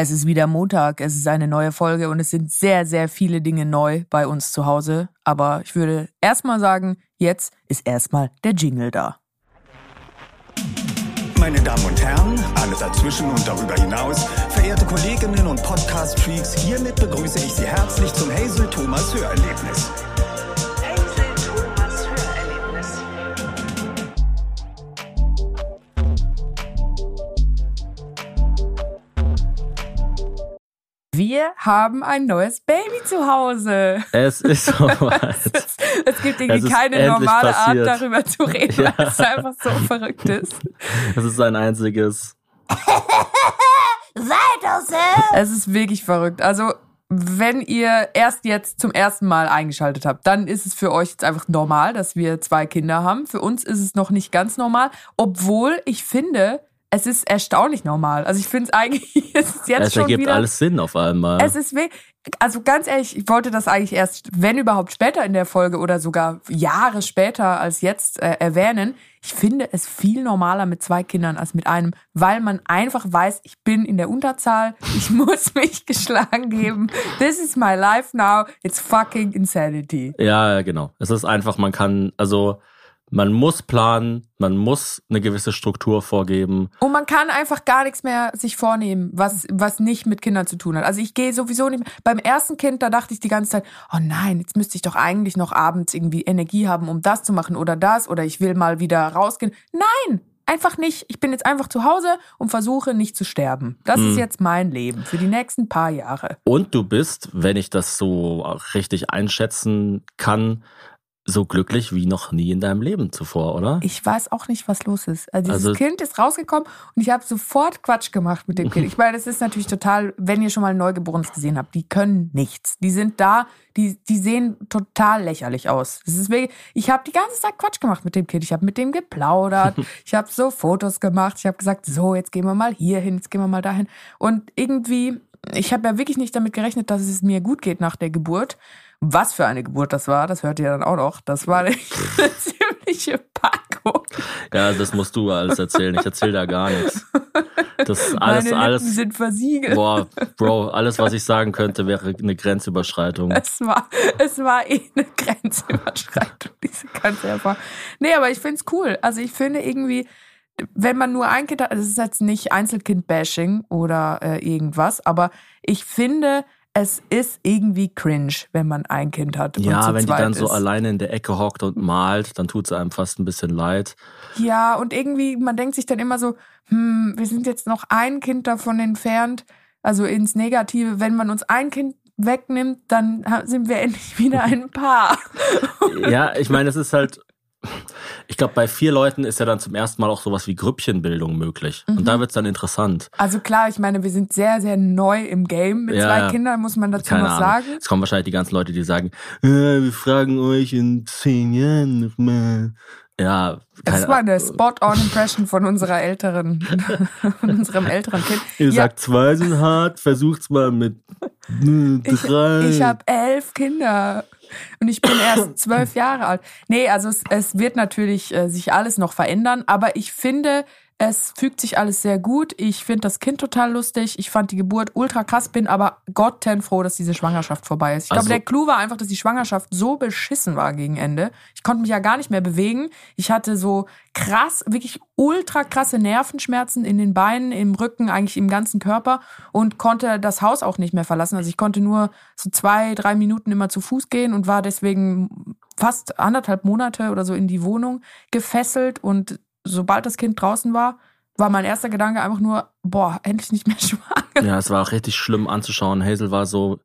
Es ist wieder Montag, es ist eine neue Folge und es sind sehr, sehr viele Dinge neu bei uns zu Hause. Aber ich würde erstmal sagen, jetzt ist erstmal der Jingle da. Meine Damen und Herren, alle dazwischen und darüber hinaus, verehrte Kolleginnen und Podcast-Freaks, hiermit begrüße ich Sie herzlich zum Hazel Thomas Hörerlebnis. Wir haben ein neues Baby zu Hause. Es ist soweit. Es, es gibt irgendwie Es keine normale passiert. Art, darüber zu reden, Ja. weil es einfach so verrückt ist. Es ist ein einziges. Weiter so! Es ist wirklich verrückt. Also, wenn ihr erst jetzt zum ersten Mal eingeschaltet habt, dann ist es für euch jetzt einfach normal, dass wir zwei Kinder haben. Für uns ist es noch nicht ganz normal, obwohl ich finde, es ist erstaunlich normal. Also ich finde es eigentlich, es ist jetzt Es schon ergibt wieder... alles Sinn auf einmal. Es ist we- also ganz ehrlich, ich wollte das eigentlich erst, wenn überhaupt später in der Folge oder sogar Jahre später als jetzt äh, erwähnen. Ich finde es viel normaler mit zwei Kindern als mit einem, weil man einfach weiß, ich bin in der Unterzahl, ich muss mich geschlagen geben. This is my life now. It's fucking insanity. ja, genau. Es ist einfach, man kann, also man muss planen, man muss eine gewisse Struktur vorgeben. Und man kann einfach gar nichts mehr sich vornehmen, was, was nicht mit Kindern zu tun hat. Also ich gehe sowieso nicht mehr. Beim ersten Kind, da dachte ich die ganze Zeit, oh nein, jetzt müsste ich doch eigentlich noch abends irgendwie Energie haben, um das zu machen oder das oder ich will mal wieder rausgehen. Nein, einfach nicht. Ich bin jetzt einfach zu Hause und versuche nicht zu sterben. Das ist jetzt mein Leben für die nächsten paar Jahre. Und du bist, wenn ich das so richtig einschätzen kann, so glücklich wie noch nie in deinem Leben zuvor, oder? Ich weiß auch nicht, was los ist. Also dieses Also- Kind ist rausgekommen und ich habe sofort Quatsch gemacht mit dem Kind. Ich meine, das ist natürlich total, wenn ihr schon mal ein Neugeborenes gesehen habt, die können nichts. Die sind da, die, die sehen total lächerlich aus. Das ist wirklich, ich habe die ganze Zeit Quatsch gemacht mit dem Kind. Ich habe mit dem geplaudert, ich habe so Fotos gemacht, ich habe gesagt, so, jetzt gehen wir mal hier hin, jetzt gehen wir mal dahin. Und irgendwie, ich habe ja wirklich nicht damit gerechnet, dass es mir gut geht nach der Geburt. Was für eine Geburt das war, das hört ihr dann auch noch. Das war eine ziemliche Packung. Ja, das musst du alles erzählen. Ich erzähle da gar nichts. Das alles, Meine Lippen alles. sind versiegelt. Boah, Bro, alles, was ich sagen könnte, wäre eine Grenzüberschreitung. Es war, es war eh eine Grenzüberschreitung, diese ganze Erfahrung. Nee, aber ich find's cool. Also ich finde irgendwie, wenn man nur ein Kind hat, also es ist jetzt nicht Einzelkind-Bashing oder äh, irgendwas, aber ich finde, es ist irgendwie cringe, wenn man ein Kind hat. und Ja, wenn die dann so ist. alleine in der Ecke hockt und malt, dann tut es einem fast ein bisschen leid. Ja, und irgendwie, man denkt sich dann immer so, hm, wir sind jetzt noch ein Kind davon entfernt, also ins Negative. Wenn man uns ein Kind wegnimmt, dann sind wir endlich wieder ein Paar. Ja, ich meine, es ist halt, ich glaube, bei vier Leuten ist ja dann zum ersten Mal auch sowas wie Grüppchenbildung möglich. Und Mhm. da wird's dann interessant. Also klar, ich meine, wir sind sehr, sehr neu im Game. Mit Ja, zwei. Kindern muss man dazu noch sagen. Es kommen wahrscheinlich die ganzen Leute, die sagen, äh, wir fragen euch in zehn Jahren nochmal. Ja, Das war eine. Spot-on-Impression von unserer älteren, von unserem älteren Kind. Ihr Ja. sagt, zwei sind hart, versucht's mal mit äh, Ich, drei. ich habe elf Kinder und ich bin erst zwölf Jahre alt. Nee, also es, es wird natürlich äh, sich alles noch verändern, aber ich finde, es fügt sich alles sehr gut. Ich finde das Kind total lustig. Ich fand die Geburt ultra krass, bin aber gottenfroh, dass diese Schwangerschaft vorbei ist. Ich glaube, Also- der Clou war einfach, dass die Schwangerschaft so beschissen war gegen Ende. Ich konnte mich ja gar nicht mehr bewegen. Ich hatte so krass, wirklich ultra krasse Nervenschmerzen in den Beinen, im Rücken, eigentlich im ganzen Körper und konnte das Haus auch nicht mehr verlassen. Also ich konnte nur so zwei, drei Minuten immer zu Fuß gehen und war deswegen fast anderthalb Monate oder so in die Wohnung gefesselt und sobald das Kind draußen war, war mein erster Gedanke einfach nur, boah, endlich nicht mehr schwanger. Ja, es war auch richtig schlimm anzuschauen. Hazel war so,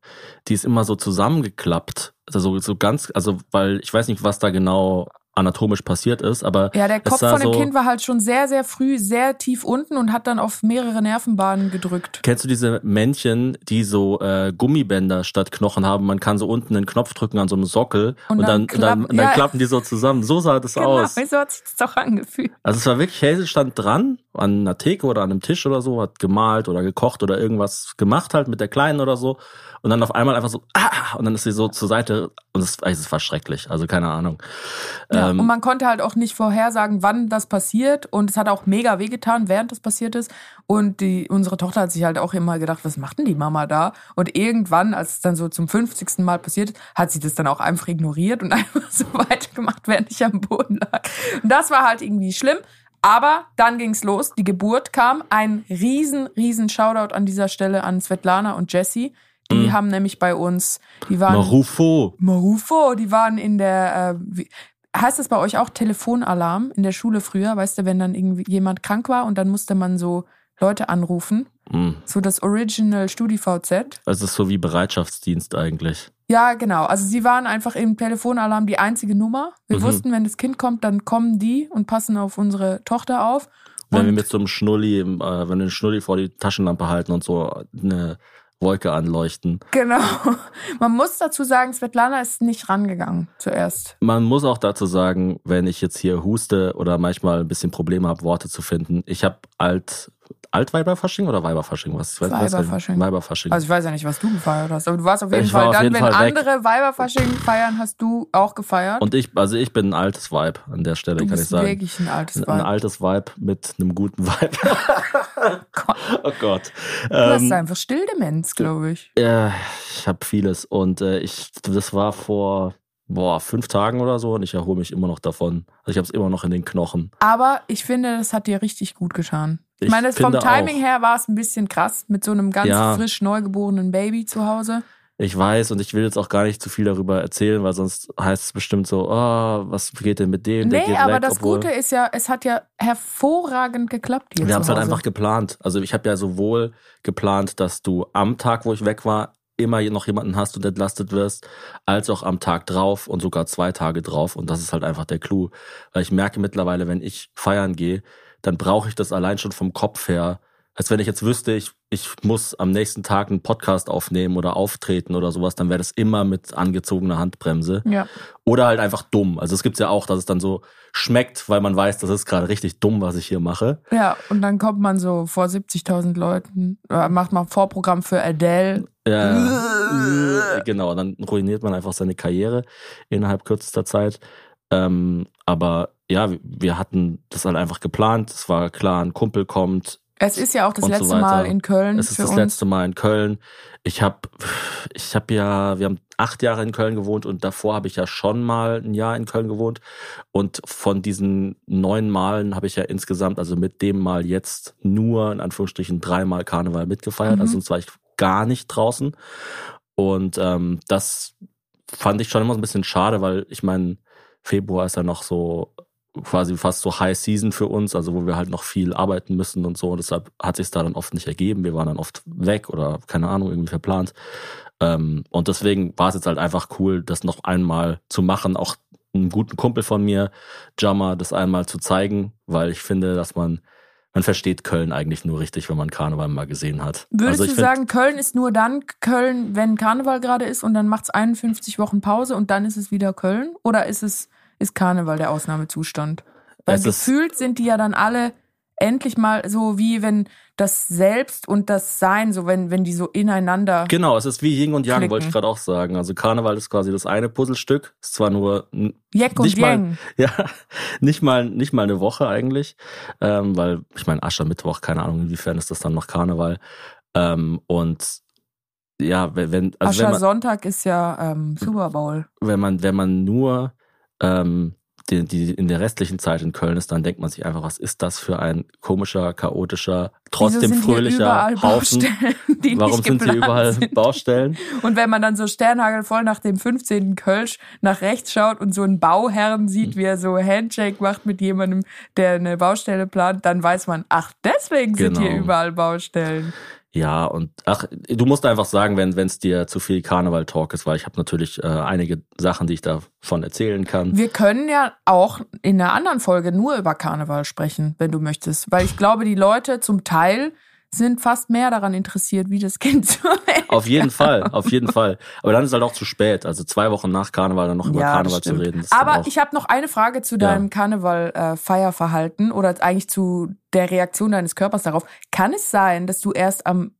die ist immer so zusammengeklappt. Also so, ganz, also weil ich weiß nicht, was da genau anatomisch passiert ist, aber Ja, der Kopf von dem so, Kind war halt schon sehr, sehr früh sehr tief unten und hat dann auf mehrere Nervenbahnen gedrückt. Kennst du diese Männchen, die so äh, Gummibänder statt Knochen haben? Man kann so unten einen Knopf drücken an so einem Sockel Und und, dann dann, dann, klapp- dann, ja. klappen die so zusammen. So sah das Genau, aus. so hat sich das doch angefühlt. Also es war wirklich, Hazel stand dran an einer Theke oder an einem Tisch oder so, hat gemalt oder gekocht oder irgendwas gemacht halt mit der Kleinen oder so. Und dann auf einmal einfach so, ah, und dann ist sie so zur Seite und es, es war schrecklich, also keine Ahnung. Ja, Ähm, und man konnte halt auch nicht vorhersagen, wann das passiert. Und es hat auch mega wehgetan, während das passiert ist. Und die, unsere Tochter hat sich halt auch immer gedacht, was macht denn die Mama da? Und irgendwann, als es dann so zum 50. Mal passiert ist, hat sie das dann auch einfach ignoriert und einfach so weitergemacht, während ich am Boden lag. Und das war halt irgendwie schlimm. Aber dann ging's los, die Geburt kam. Ein riesen, riesen Shoutout an dieser Stelle an Svetlana und Jessie. Die haben nämlich bei uns, die waren. Marufo. Marufo, die waren in der, äh, wie, heißt das bei euch auch Telefonalarm in der Schule früher? Weißt du, wenn dann irgendwie jemand krank war und dann musste man so Leute anrufen. Hm. So das Original StudiVZ. Also es ist so wie Bereitschaftsdienst eigentlich. Ja, genau. Also sie waren einfach im Telefonalarm die einzige Nummer. Wir Mhm. wussten, wenn das Kind kommt, dann kommen die und passen auf unsere Tochter auf. Wenn wir Und- mit so einem Schnulli, äh, wenn wir einen Schnulli vor die Taschenlampe halten und so eine Wolke anleuchten. Genau. Man muss dazu sagen, Svetlana ist nicht rangegangen zuerst. Man muss auch dazu sagen, wenn ich jetzt hier huste oder manchmal ein bisschen Probleme habe, Worte zu finden. Ich habe alt, Altweiberfasching oder Weiberfasching? Was? Ich weiß-. Weiberfasching. Weiberfasching. Also ich weiß ja nicht, was du gefeiert hast, aber du warst auf jeden Ich Fall dann, jeden wenn Fall weg. andere Weiberfasching feiern, hast du auch gefeiert. und ich, also ich bin ein altes Vibe an der Stelle, du kann ich sagen. wirklich ein altes Ein, Weib. ein altes Vibe mit einem guten Vibe. Gott. oh Gott. Du hast Ähm, einfach Stilldemenz, glaube ich. Ja, ich habe vieles und äh, ich, das war vor boah, fünf Tagen oder so und ich erhole mich immer noch davon. Also ich habe es immer noch in den Knochen. Aber ich finde, das hat dir richtig gut getan. Ich, meine, vom Timing auch. her war es ein bisschen krass mit so einem ganz Ja. frisch neugeborenen Baby zu Hause. Ich weiß und ich will jetzt auch gar nicht zu viel darüber erzählen, weil sonst heißt es bestimmt so, oh, was geht denn mit dem? Nee, aber weg, das obwohl- Gute ist ja, es hat ja hervorragend geklappt hier Wir haben es halt einfach geplant. Also ich habe ja sowohl geplant, dass du am Tag, wo ich weg war, immer noch jemanden hast und entlastet wirst, als auch am Tag drauf und sogar zwei Tage drauf. Und das ist halt einfach der Clou. Weil ich merke mittlerweile, wenn ich feiern gehe, dann brauche ich das allein schon vom Kopf her. Als wenn ich jetzt wüsste, ich, ich muss am nächsten Tag einen Podcast aufnehmen oder auftreten oder sowas, dann wäre das immer mit angezogener Handbremse. Ja. Oder halt einfach dumm. Also es gibt's ja auch, dass es dann so schmeckt, weil man weiß, das ist gerade richtig dumm, was ich hier mache. Ja, und dann kommt man so vor 70.000 Leuten, äh, macht mal Vorprogramm für Adele. Ja, genau, dann ruiniert man einfach seine Karriere innerhalb kürzester Zeit. Ähm, aber ja, wir hatten das halt einfach geplant. Es war klar, ein Kumpel kommt. Es ist ja auch das so letzte weiter. Mal in Köln Es ist das uns. letzte Mal in Köln. Ich habe, ich habe ja, wir haben acht Jahre in Köln gewohnt und davor habe ich ja schon mal ein Jahr in Köln gewohnt. Und von diesen neun Malen habe ich ja insgesamt, also mit dem Mal jetzt nur in Anführungsstrichen dreimal Karneval mitgefeiert. Mhm. Also sonst war ich gar nicht draußen. Und ähm, das fand ich schon immer so ein bisschen schade, weil ich meine, Februar ist ja noch so quasi fast so High Season für uns, also wo wir halt noch viel arbeiten müssen und so. Und deshalb hat sich da dann oft nicht ergeben. Wir waren dann oft weg oder keine Ahnung, irgendwie verplant. Ähm, und deswegen war es jetzt halt einfach cool, das noch einmal zu machen. Auch einen guten Kumpel von mir, Jammer, das einmal zu zeigen, weil ich finde, dass man, man versteht Köln eigentlich nur richtig, wenn man Karneval mal gesehen hat. Würdest also du sagen, Köln ist nur dann Köln, wenn Karneval gerade ist und dann macht's 51 Wochen Pause und dann ist es wieder Köln? Oder ist es ist Karneval der Ausnahmezustand? Weil Es gefühlt sind die ja dann alle endlich mal so wie wenn das Selbst und das Sein, so wenn, wenn die so ineinander. Genau, es ist wie Yin und Yang, Klicken. wollte ich gerade auch sagen. Also Karneval ist quasi das eine Puzzlestück. Ist zwar nur und nicht mal, Yang. ja, nicht mal, nicht mal eine Woche eigentlich, ähm, weil ich meine Aschermittwoch, keine Ahnung, inwiefern ist das dann noch Karneval. Ähm, und ja, wenn, also wenn man, Ascher-Sonntag ist ja ähm, Super Bowl. wenn man, wenn man nur ähm, die, die in der restlichen Zeit in Köln ist, dann denkt man sich einfach, was ist das für ein komischer, chaotischer, trotzdem fröhlicher Haufen. Warum sind hier überall sind? Baustellen? Und wenn man dann so sternhagelvoll nach dem 15. Kölsch nach rechts schaut und so einen Bauherrn Hm. sieht, wie er so Handshake macht mit jemandem, der eine Baustelle plant, dann weiß man, ach, deswegen sind hier Genau. überall Baustellen. Ja, und ach, du musst einfach sagen, wenn es dir zu viel Karneval-Talk ist, weil ich habe natürlich äh, einige Sachen, die ich davon erzählen kann. Wir können ja auch in einer anderen Folge nur über Karneval sprechen, wenn du möchtest. Weil ich glaube, die Leute zum Teil sind fast mehr daran interessiert, wie das Kind zur Welt Auf jeden Fall, auf jeden Fall. Aber dann ist halt auch zu spät. Also zwei Wochen nach Karneval dann noch über Ja, Karneval zu reden. Aber ich habe noch eine Frage zu deinem Karneval-Feierverhalten oder eigentlich zu der Reaktion deines Körpers darauf. Kann es sein, dass du erst am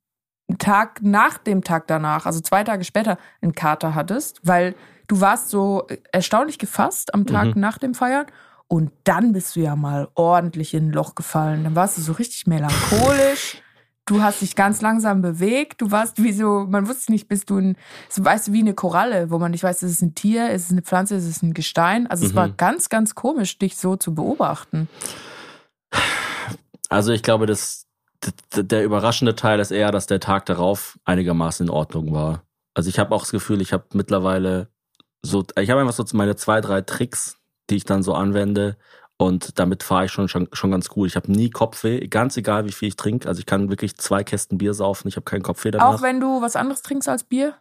Tag nach dem Tag danach, also zwei Tage später, einen Kater hattest? Weil du warst so erstaunlich gefasst am Tag Mhm. nach dem Feiern und dann bist du ja mal ordentlich in ein Loch gefallen. Dann warst du so richtig melancholisch. Du hast dich ganz langsam bewegt. Du warst wie so, man wusste nicht, bist du ein, so weißt du, wie eine Koralle, wo man nicht weiß, ist es ein Tier, ist es eine Pflanze, ist es ein Gestein. Also es Mhm. war ganz, ganz komisch, dich so zu beobachten. Also ich glaube, das, der überraschende Teil ist eher, dass der Tag darauf einigermaßen in Ordnung war. Also ich habe auch das Gefühl, ich habe mittlerweile so, ich habe einfach so meine zwei, drei Tricks, die ich dann so anwende und damit fahre ich schon, schon, schon ganz gut. Ich habe nie Kopfweh, ganz egal wie viel ich trinke. Also ich kann wirklich zwei Kästen Bier saufen, ich habe keinen Kopfweh danach. Auch wenn du was anderes trinkst als Bier?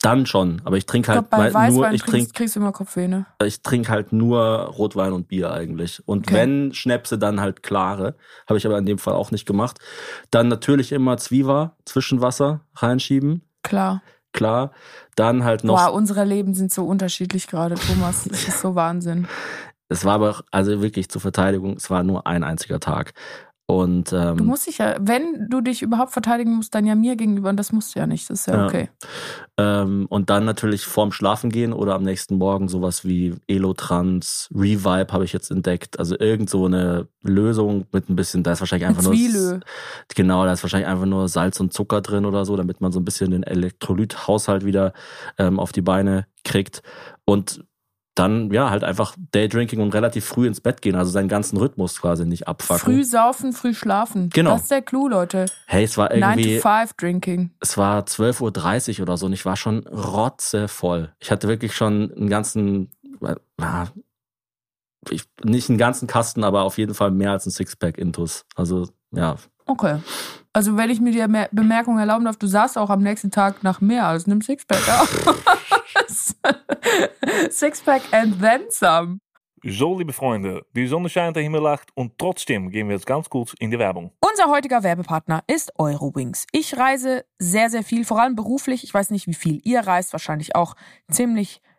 dann schon, aber ich trinke Ich halt glaube, bei mal nur, ich trinkst, trinke kriegst du immer Kopfweh, ne? ich trinke halt nur Rotwein und Bier eigentlich. Und Okay. wenn Schnäpse, dann halt klare. Habe ich aber in dem Fall auch nicht gemacht. Dann natürlich immer Zwieber, Zwischenwasser reinschieben. Klar. Klar. Dann halt noch. Boah, unsere Leben sind so unterschiedlich gerade, Thomas. Das ist so Wahnsinn. Es war aber, also wirklich zur Verteidigung, es war nur ein einziger Tag. Und ähm, Du musst dich ja, wenn du dich überhaupt verteidigen musst, dann ja mir gegenüber. Und das musst du ja nicht. Das ist ja Ja. okay. Ähm, und dann natürlich vorm Schlafen gehen oder am nächsten Morgen sowas wie Elotrans, Revive habe ich jetzt entdeckt. Also irgend so eine Lösung mit ein bisschen, da ist wahrscheinlich einfach nur. Zwielö. Genau, da ist wahrscheinlich einfach nur Salz und Zucker drin oder so, damit man so ein bisschen den Elektrolythaushalt wieder ähm, auf die Beine kriegt. Und dann, ja, halt einfach Daydrinking und relativ früh ins Bett gehen, also seinen ganzen Rhythmus quasi nicht abfucken. Früh saufen, früh schlafen. Genau. Das ist der Clou, Leute. hey, es war 9 irgendwie. to 5 Drinking. es war 12.30 Uhr oder so und ich war schon rotzevoll. Ich hatte wirklich schon einen ganzen, äh, ich, nicht einen ganzen Kasten, aber auf jeden Fall mehr als ein Sixpack Intus. Also, ja. Okay. Also, wenn ich mir die Mer- Bemerkung erlauben darf, du sahst auch am nächsten Tag nach mehr als einem Sixpack aus. Sixpack and then some. So, liebe Freunde, die Sonne scheint, der Himmel lacht und trotzdem gehen wir jetzt ganz kurz in die Werbung. Unser heutiger Werbepartner ist Eurowings. Ich reise sehr, sehr viel, vor allem beruflich. Ich weiß nicht, wie viel ihr reist, wahrscheinlich auch ziemlich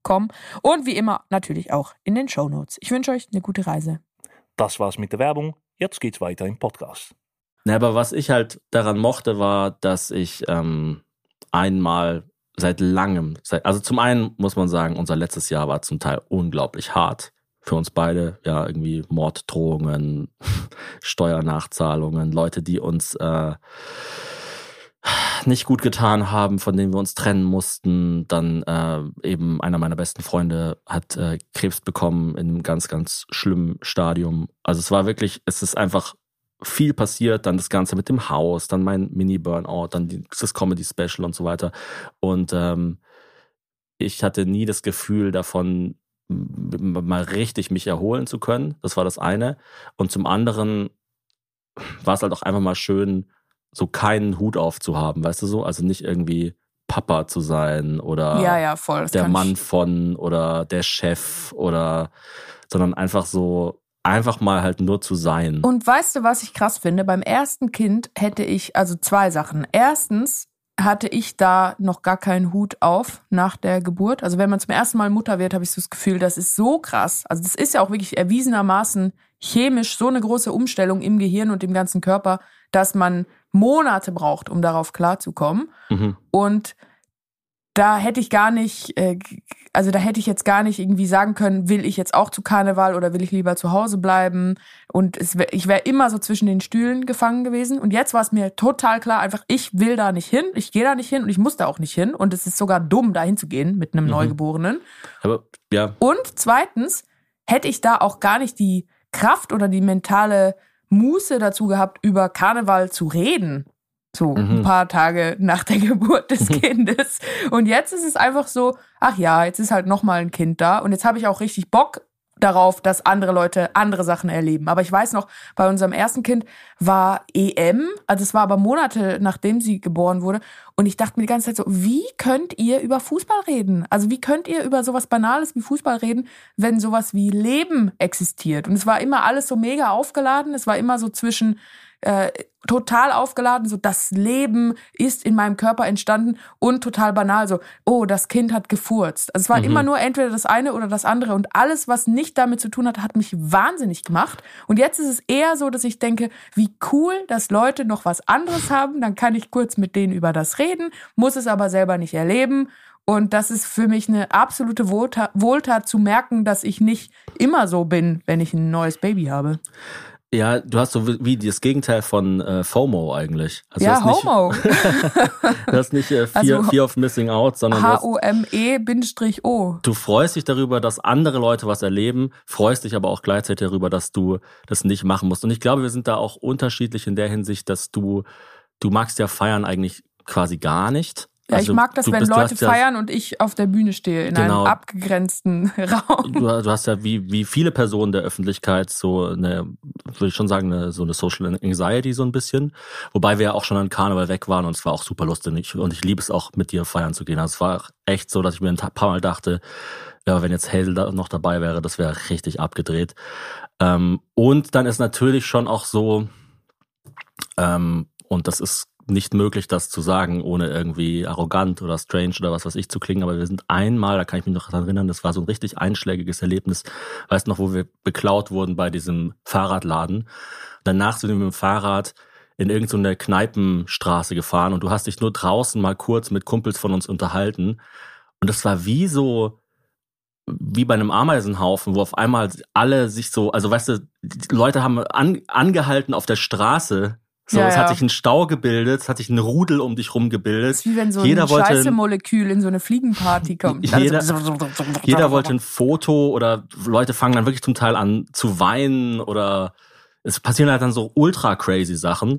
Eurowings.com. Und wie immer natürlich auch in den Show Notes. Ich wünsche euch eine gute Reise. Das war's mit der Werbung. Jetzt geht's weiter im Podcast. Na, aber was ich halt daran mochte, war, dass ich ähm, einmal seit langem, seit, also zum einen muss man sagen, unser letztes Jahr war zum Teil unglaublich hart für uns beide. Ja, irgendwie Morddrohungen, Steuernachzahlungen, Leute, die uns äh, nicht gut getan haben, von denen wir uns trennen mussten. Dann äh, eben einer meiner besten Freunde hat äh, Krebs bekommen in einem ganz, ganz schlimmen Stadium. Also es war wirklich, es ist einfach viel passiert, dann das Ganze mit dem Haus, dann mein Mini-Burnout, dann das Comedy-Special und so weiter. Und ähm, ich hatte nie das Gefühl davon, mal richtig mich erholen zu können. Das war das eine. Und zum anderen war es halt auch einfach mal schön, so keinen Hut aufzuhaben, weißt du so? Also nicht irgendwie Papa zu sein oder ja, ja, voll. der Mann Ich, von oder der Chef oder sondern einfach so einfach mal halt nur zu sein. Und weißt du, was ich krass finde? Beim ersten Kind hätte ich, also zwei Sachen. Erstens hatte ich da noch gar keinen Hut auf nach der Geburt. Also wenn man zum ersten Mal Mutter wird, habe ich so das Gefühl, das ist so krass. Also das ist ja auch wirklich erwiesenermaßen chemisch so eine große Umstellung im Gehirn und im ganzen Körper, dass man Monate braucht, um darauf klarzukommen. Mhm. Und da hätte ich gar nicht, äh, also da hätte ich jetzt gar nicht irgendwie sagen können, will ich jetzt auch zu Karneval oder will ich lieber zu Hause bleiben? Und es ich wäre immer so zwischen den Stühlen gefangen gewesen. Und jetzt war es mir total klar, einfach, ich will da nicht hin, ich gehe da nicht hin und ich muss da auch nicht hin. Und es ist sogar dumm, da hinzugehen mit einem Neugeborenen. Aber ja, Und zweitens hätte ich da auch gar nicht die Kraft oder die mentale Muße dazu gehabt, über Karneval zu reden. So ein paar Tage nach der Geburt des Kindes. Und jetzt ist es einfach so, ach ja, jetzt ist halt nochmal ein Kind da. Und jetzt habe ich auch richtig Bock darauf, dass andere Leute andere Sachen erleben. Aber ich weiß noch, bei unserem ersten Kind war EM, also es war aber Monate nachdem sie geboren wurde. Und ich dachte mir die ganze Zeit so, wie könnt ihr über Fußball reden? Also wie könnt ihr über sowas Banales wie Fußball reden, wenn sowas wie Leben existiert? Und es war immer alles so mega aufgeladen. Es war immer so zwischen äh, total aufgeladen, so das Leben ist in meinem Körper entstanden und total banal, so, oh, das Kind hat gefurzt. Also es war immer nur entweder das eine oder das andere und alles, was nicht damit zu tun hat, hat mich wahnsinnig gemacht. Und jetzt ist es eher so, dass ich denke, wie cool, dass Leute noch was anderes haben, dann kann ich kurz mit denen über das reden, muss es aber selber nicht erleben. Und das ist für mich eine absolute Wohltat, Wohltat zu merken, dass ich nicht immer so bin, wenn ich ein neues Baby habe. Ja, du hast so wie, das Gegenteil von äh, FOMO eigentlich. Also ja, Homo. Nicht, du hast nicht äh, Fear, Also, Fear of Missing Out, sondern H-O-M-E-O. du freust dich darüber, dass andere Leute was erleben, freust dich aber auch gleichzeitig darüber, dass du das nicht machen musst. Und ich glaube, wir sind da auch unterschiedlich in der Hinsicht, dass du, du magst ja feiern eigentlich quasi gar nicht. Ja, Also ich mag das, wenn bist- Leute hast ja- feiern und ich auf der Bühne stehe, in Genau. einem abgegrenzten Raum. du, du hast ja wie, wie viele Personen der Öffentlichkeit so eine, würde ich schon sagen, eine, so eine Social Anxiety so ein bisschen. Wobei wir ja auch schon an Karneval weg waren und es war auch super lustig. Und ich, und ich liebe es auch, mit dir feiern zu gehen. Also es war echt so, dass ich mir ein paar Mal dachte, ja, wenn jetzt Hazel da noch dabei wäre, das wäre richtig abgedreht. Ähm, und dann ist natürlich schon auch so, ähm, und das ist nicht möglich, das zu sagen, ohne irgendwie arrogant oder strange oder was weiß ich zu klingen. Aber wir sind einmal, da kann ich mich noch daran erinnern, das war so ein richtig einschlägiges Erlebnis. Weißt noch, wo wir beklaut wurden bei diesem Fahrradladen. Danach sind wir mit dem Fahrrad in irgendeine Kneipenstraße gefahren und du hast dich nur draußen mal kurz mit Kumpels von uns unterhalten. Und das war wie so, wie bei einem Ameisenhaufen, wo auf einmal alle sich so, also weißt du, die Leute haben an, angehalten auf der Straße. So, Ja, es hat ja. sich ein Stau gebildet, es hat sich ein Rudel um dich rum gebildet. Das ist wie wenn so Jeder ein Scheiße-Molekül in so eine Fliegenparty kommt. Jeder- Jeder wollte ein Foto oder Leute fangen dann wirklich zum Teil an zu weinen oder es passieren halt dann so ultra crazy Sachen.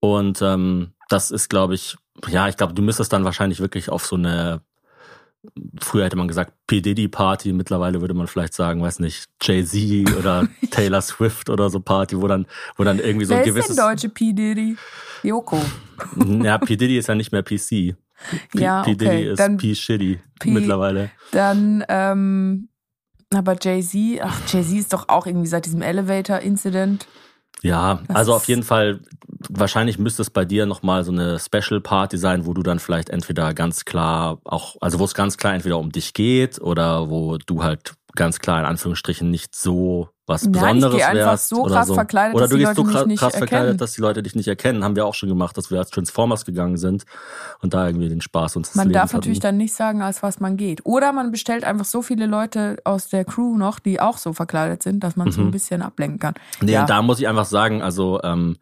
Und ähm, das ist, glaube ich, ja, ich glaube, du müsstest dann wahrscheinlich wirklich auf so eine, früher hätte man gesagt P. Diddy Party, mittlerweile würde man vielleicht sagen, weiß nicht, Jay-Z oder Taylor Swift oder so Party, wo dann, wo dann irgendwie so Wer ein ist denn gewisses. deutsche P. Diddy? Joko. Ja, P. Diddy ist ja nicht mehr PC. P. Ja, P. okay, Diddy ist dann P. Shitty P- mittlerweile. Dann, ähm, aber Jay-Z, ach, Jay-Z ist doch auch irgendwie seit diesem Elevator-Incident. Ja, Das also auf jeden Fall, wahrscheinlich müsste es bei dir nochmal so eine Special Party sein, wo du dann vielleicht entweder ganz klar auch, also wo es ganz klar entweder um dich geht oder wo du halt ganz klar in Anführungsstrichen nicht so was Nein, Besonderes wärst. so oder krass so. verkleidet, oder dass du gehst so krass, krass verkleidet, dass die Leute dich nicht erkennen. Haben wir auch schon gemacht, dass wir als Transformers gegangen sind und da irgendwie den Spaß uns des Man Lebens darf natürlich hatten. dann nicht sagen, als was man geht. Oder man bestellt einfach so viele Leute aus der Crew noch, die auch so verkleidet sind, dass man so ein bisschen ablenken kann. Mhm. Nee, ja. da muss ich einfach sagen, also ähm,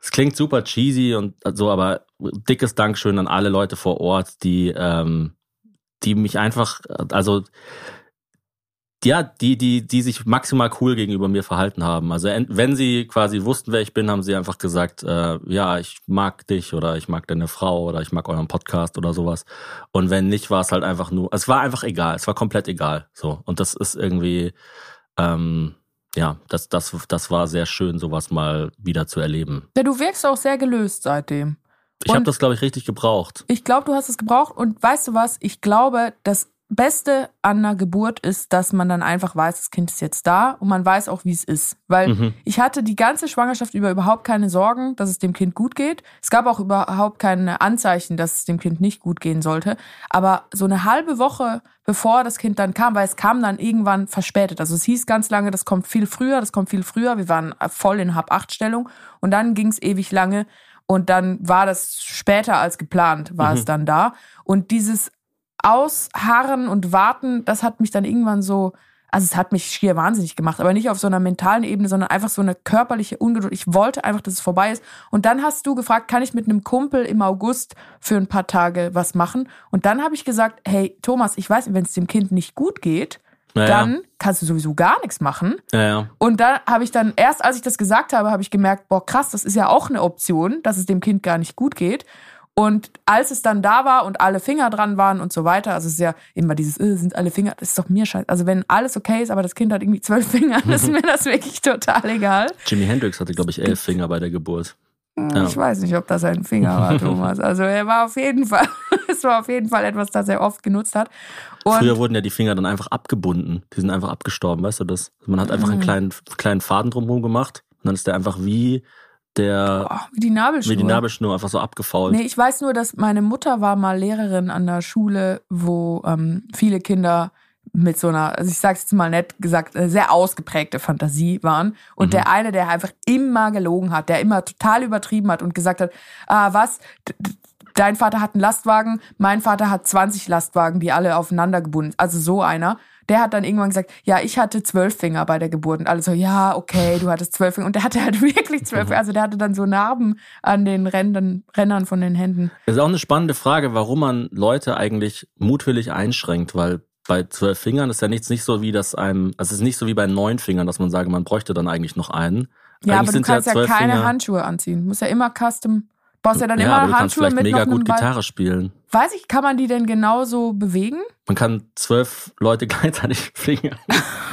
es klingt super cheesy und so, aber dickes Dankeschön an alle Leute vor Ort, die, ähm, die mich einfach, also ja, die, die, die sich maximal cool gegenüber mir verhalten haben. Also wenn sie quasi wussten, wer ich bin, haben sie einfach gesagt, äh, ja, ich mag dich oder ich mag deine Frau oder ich mag euren Podcast oder sowas. Und wenn nicht, war es halt einfach nur, es war einfach egal, es war komplett egal. So. Und das ist irgendwie, ähm, ja, das, das, das war sehr schön, sowas mal wieder zu erleben. ja, du wirkst auch sehr gelöst seitdem. Ich habe das, glaube ich, richtig gebraucht. Ich glaube, du hast es gebraucht und weißt du was? Ich glaube, dass Beste an einer Geburt ist, dass man dann einfach weiß, das Kind ist jetzt da und man weiß auch, wie es ist. Weil Mhm. ich hatte die ganze Schwangerschaft über überhaupt keine Sorgen, dass es dem Kind gut geht. Es gab auch überhaupt keine Anzeichen, dass es dem Kind nicht gut gehen sollte. Aber so eine halbe Woche bevor das Kind dann kam, weil es kam dann irgendwann verspätet. Also es hieß ganz lange, das kommt viel früher, das kommt viel früher. Wir waren voll in Hab-8-Stellung und dann ging es ewig lange und dann war das später als geplant, war es dann da. Und dieses Ausharren und Warten, das hat mich dann irgendwann so, also es hat mich schier wahnsinnig gemacht, aber nicht auf so einer mentalen Ebene, sondern einfach so eine körperliche Ungeduld. Ich wollte einfach, dass es vorbei ist. Und dann hast du gefragt, kann ich mit einem Kumpel im August für ein paar Tage was machen? Und dann habe ich gesagt, hey Thomas, ich weiß, wenn es dem Kind nicht gut geht, Ja, dann kannst du sowieso gar nichts machen. Ja, ja. Und da habe ich dann, erst als ich das gesagt habe, habe ich gemerkt, boah, krass, das ist ja auch eine Option, dass es dem Kind gar nicht gut geht. Und als es dann da war und alle Finger dran waren und so weiter, also es ist ja immer dieses, äh, sind alle Finger, das ist doch mir scheiße. Also wenn alles okay ist, aber das Kind hat irgendwie zwölf Finger, dann ist mir das wirklich total egal. Jimi Hendrix hatte, glaube ich, elf Finger bei der Geburt. Ja. Ich weiß nicht, ob das ein Finger war, Thomas. Also er war auf jeden Fall, es war auf jeden Fall etwas, das er oft genutzt hat. Und Früher wurden ja die Finger dann einfach abgebunden. Die sind einfach abgestorben, weißt du das? Man hat einfach einen kleinen, kleinen Faden drumherum gemacht und dann ist der einfach wie der, boah, wie die Nabelschnur. wie die Nabelschnur einfach so abgefault. Nee, ich weiß nur, dass meine Mutter war mal Lehrerin an der Schule, wo ähm, viele Kinder mit so einer, also ich sag's jetzt mal nett gesagt, äh, sehr ausgeprägte Fantasie waren. Und der eine, der einfach immer gelogen hat, der immer total übertrieben hat und gesagt hat, ah, was, dein Vater hat einen Lastwagen, mein Vater hat 20 Lastwagen, die alle aufeinander gebunden sind. Also so einer. Der hat dann irgendwann gesagt, ja, ich hatte zwölf Finger bei der Geburt. Und alle so, ja, okay, du hattest zwölf Finger. Und der hatte halt wirklich zwölf Finger. Also der hatte dann so Narben an den Rändern, Rändern von den Händen. Das ist auch eine spannende Frage, warum man Leute eigentlich mutwillig einschränkt, weil bei zwölf Fingern ist ja nichts nicht so wie das einem, also es ist nicht so wie bei neun Fingern, dass man sage, man bräuchte dann eigentlich noch einen. Ja, eigentlich aber du kannst ja, zwölf keine Finger- Handschuhe anziehen. Du musst ja immer custom. Brauchst ja dann ja, immer aber du kannst Handschuhe vielleicht mit mega gut. Gitarre spielen. Weiß ich, kann man die denn genauso bewegen? Man kann zwölf Leute gleichzeitig fingern.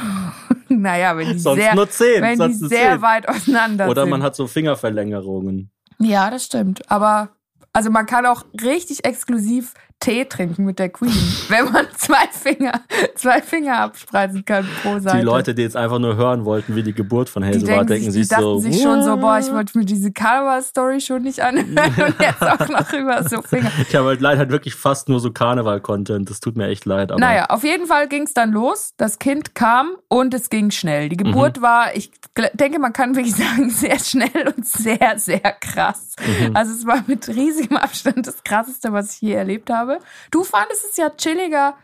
naja, wenn die Sonst sehr, nur zehn, wenn sonst die sehr zehn. weit auseinander Oder sind. man hat so Fingerverlängerungen. ja, das stimmt. Aber also man kann auch richtig exklusiv Tee trinken mit der Queen, wenn man zwei Finger, zwei Finger abspreizen kann pro Seite. Die Leute, die jetzt einfach nur hören wollten, wie die Geburt von Hazel war, denken sich, die so, sich schon so, boah, ich wollte mir diese Karneval-Story schon nicht anhören und jetzt auch noch über so Finger. Ich habe halt leider wirklich fast nur so Karneval-Content. Das tut mir echt leid. Aber Naja, auf jeden Fall ging es dann los. Das Kind kam und es ging schnell. Die Geburt war, ich denke, man kann wirklich sagen, sehr schnell und sehr, sehr krass. Also es war mit riesigem Abstand das Krasseste, was ich je erlebt habe. Du fandest es ja chilliger.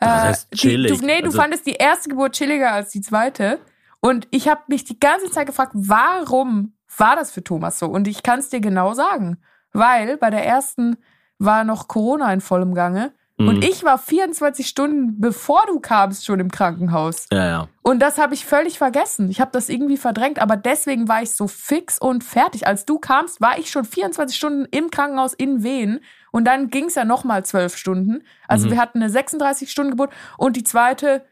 äh, heißt die- chillig? Du, nee, du Also- fandest die erste Geburt chilliger als die zweite. Und ich habe mich die ganze Zeit gefragt, warum war das für Thomas so? Und ich kann es dir genau sagen. Weil bei der ersten war noch Corona in vollem Gange. Mhm. Und ich war 24 Stunden bevor du kamst schon im Krankenhaus. Ja, ja. Und das habe ich völlig vergessen. Ich habe das irgendwie verdrängt, aber deswegen war ich so fix und fertig. Als du kamst, war ich schon 24 Stunden im Krankenhaus in Wien. Und dann ging es ja nochmal zwölf Stunden. Also Mhm. wir hatten eine 36-Stunden-Geburt und die zweite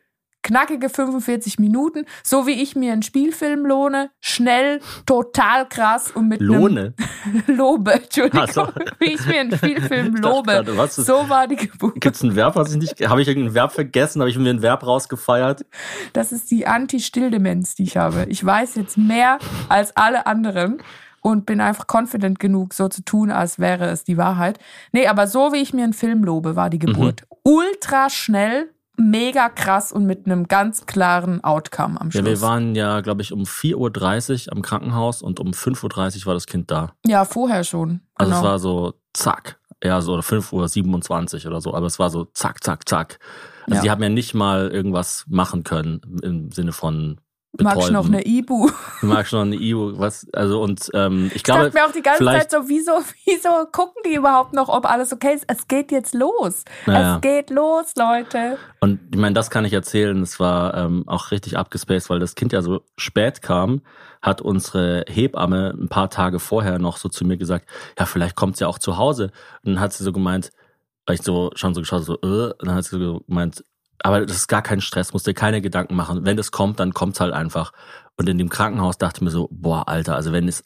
knackige 45 Minuten, so wie ich mir einen Spielfilm lohne, schnell, total krass und mit Lohne. Lobe, Entschuldigung, so. wie ich mir einen Spielfilm lobe. ist- so war die Geburt. Gibt es ein Verb, was ich nicht. Habe ich irgendein Verb vergessen? Habe ich mir ein Verb rausgefeiert? Das ist die Anti-Stilldemenz, die ich habe. Ich weiß jetzt mehr als alle anderen und bin einfach confident genug, so zu tun, als wäre es die Wahrheit. Nee, aber so wie ich mir einen Film lobe, war die Geburt. Ultra schnell, mega krass und mit einem ganz klaren Outcome am Ja, Schluss. wir waren ja, glaube ich, um 4.30 Uhr am Krankenhaus und um 5.30 Uhr war das Kind da. ja, vorher schon. Also Genau. es war so zack. Ja, so 5.27 Uhr oder so, aber es war so zack, zack, zack. Also Ja. die haben ja nicht mal irgendwas machen können im Sinne von betäuben. du noch eine Ibu? Du magst noch eine EU, was, also und ähm, ich Ich glaube, dachte mir auch die ganze Zeit so, wieso, wieso gucken die überhaupt noch, ob alles okay ist? Es geht jetzt los. Naja. Es geht los, Leute. Und ich meine, das kann ich erzählen. Es war ähm, auch richtig abgespaced, weil das Kind ja so spät kam, hat unsere Hebamme ein paar Tage vorher noch so zu mir gesagt, ja, vielleicht kommt's ja auch zu Hause. Und dann hat sie so gemeint, weil ich so schon so geschaut, so, äh, und dann hat sie so gemeint, aber das ist gar kein Stress, musst dir keine Gedanken machen. Wenn das kommt, dann kommt's halt einfach. Und in dem Krankenhaus dachte ich mir so, boah, Alter, also wenn es,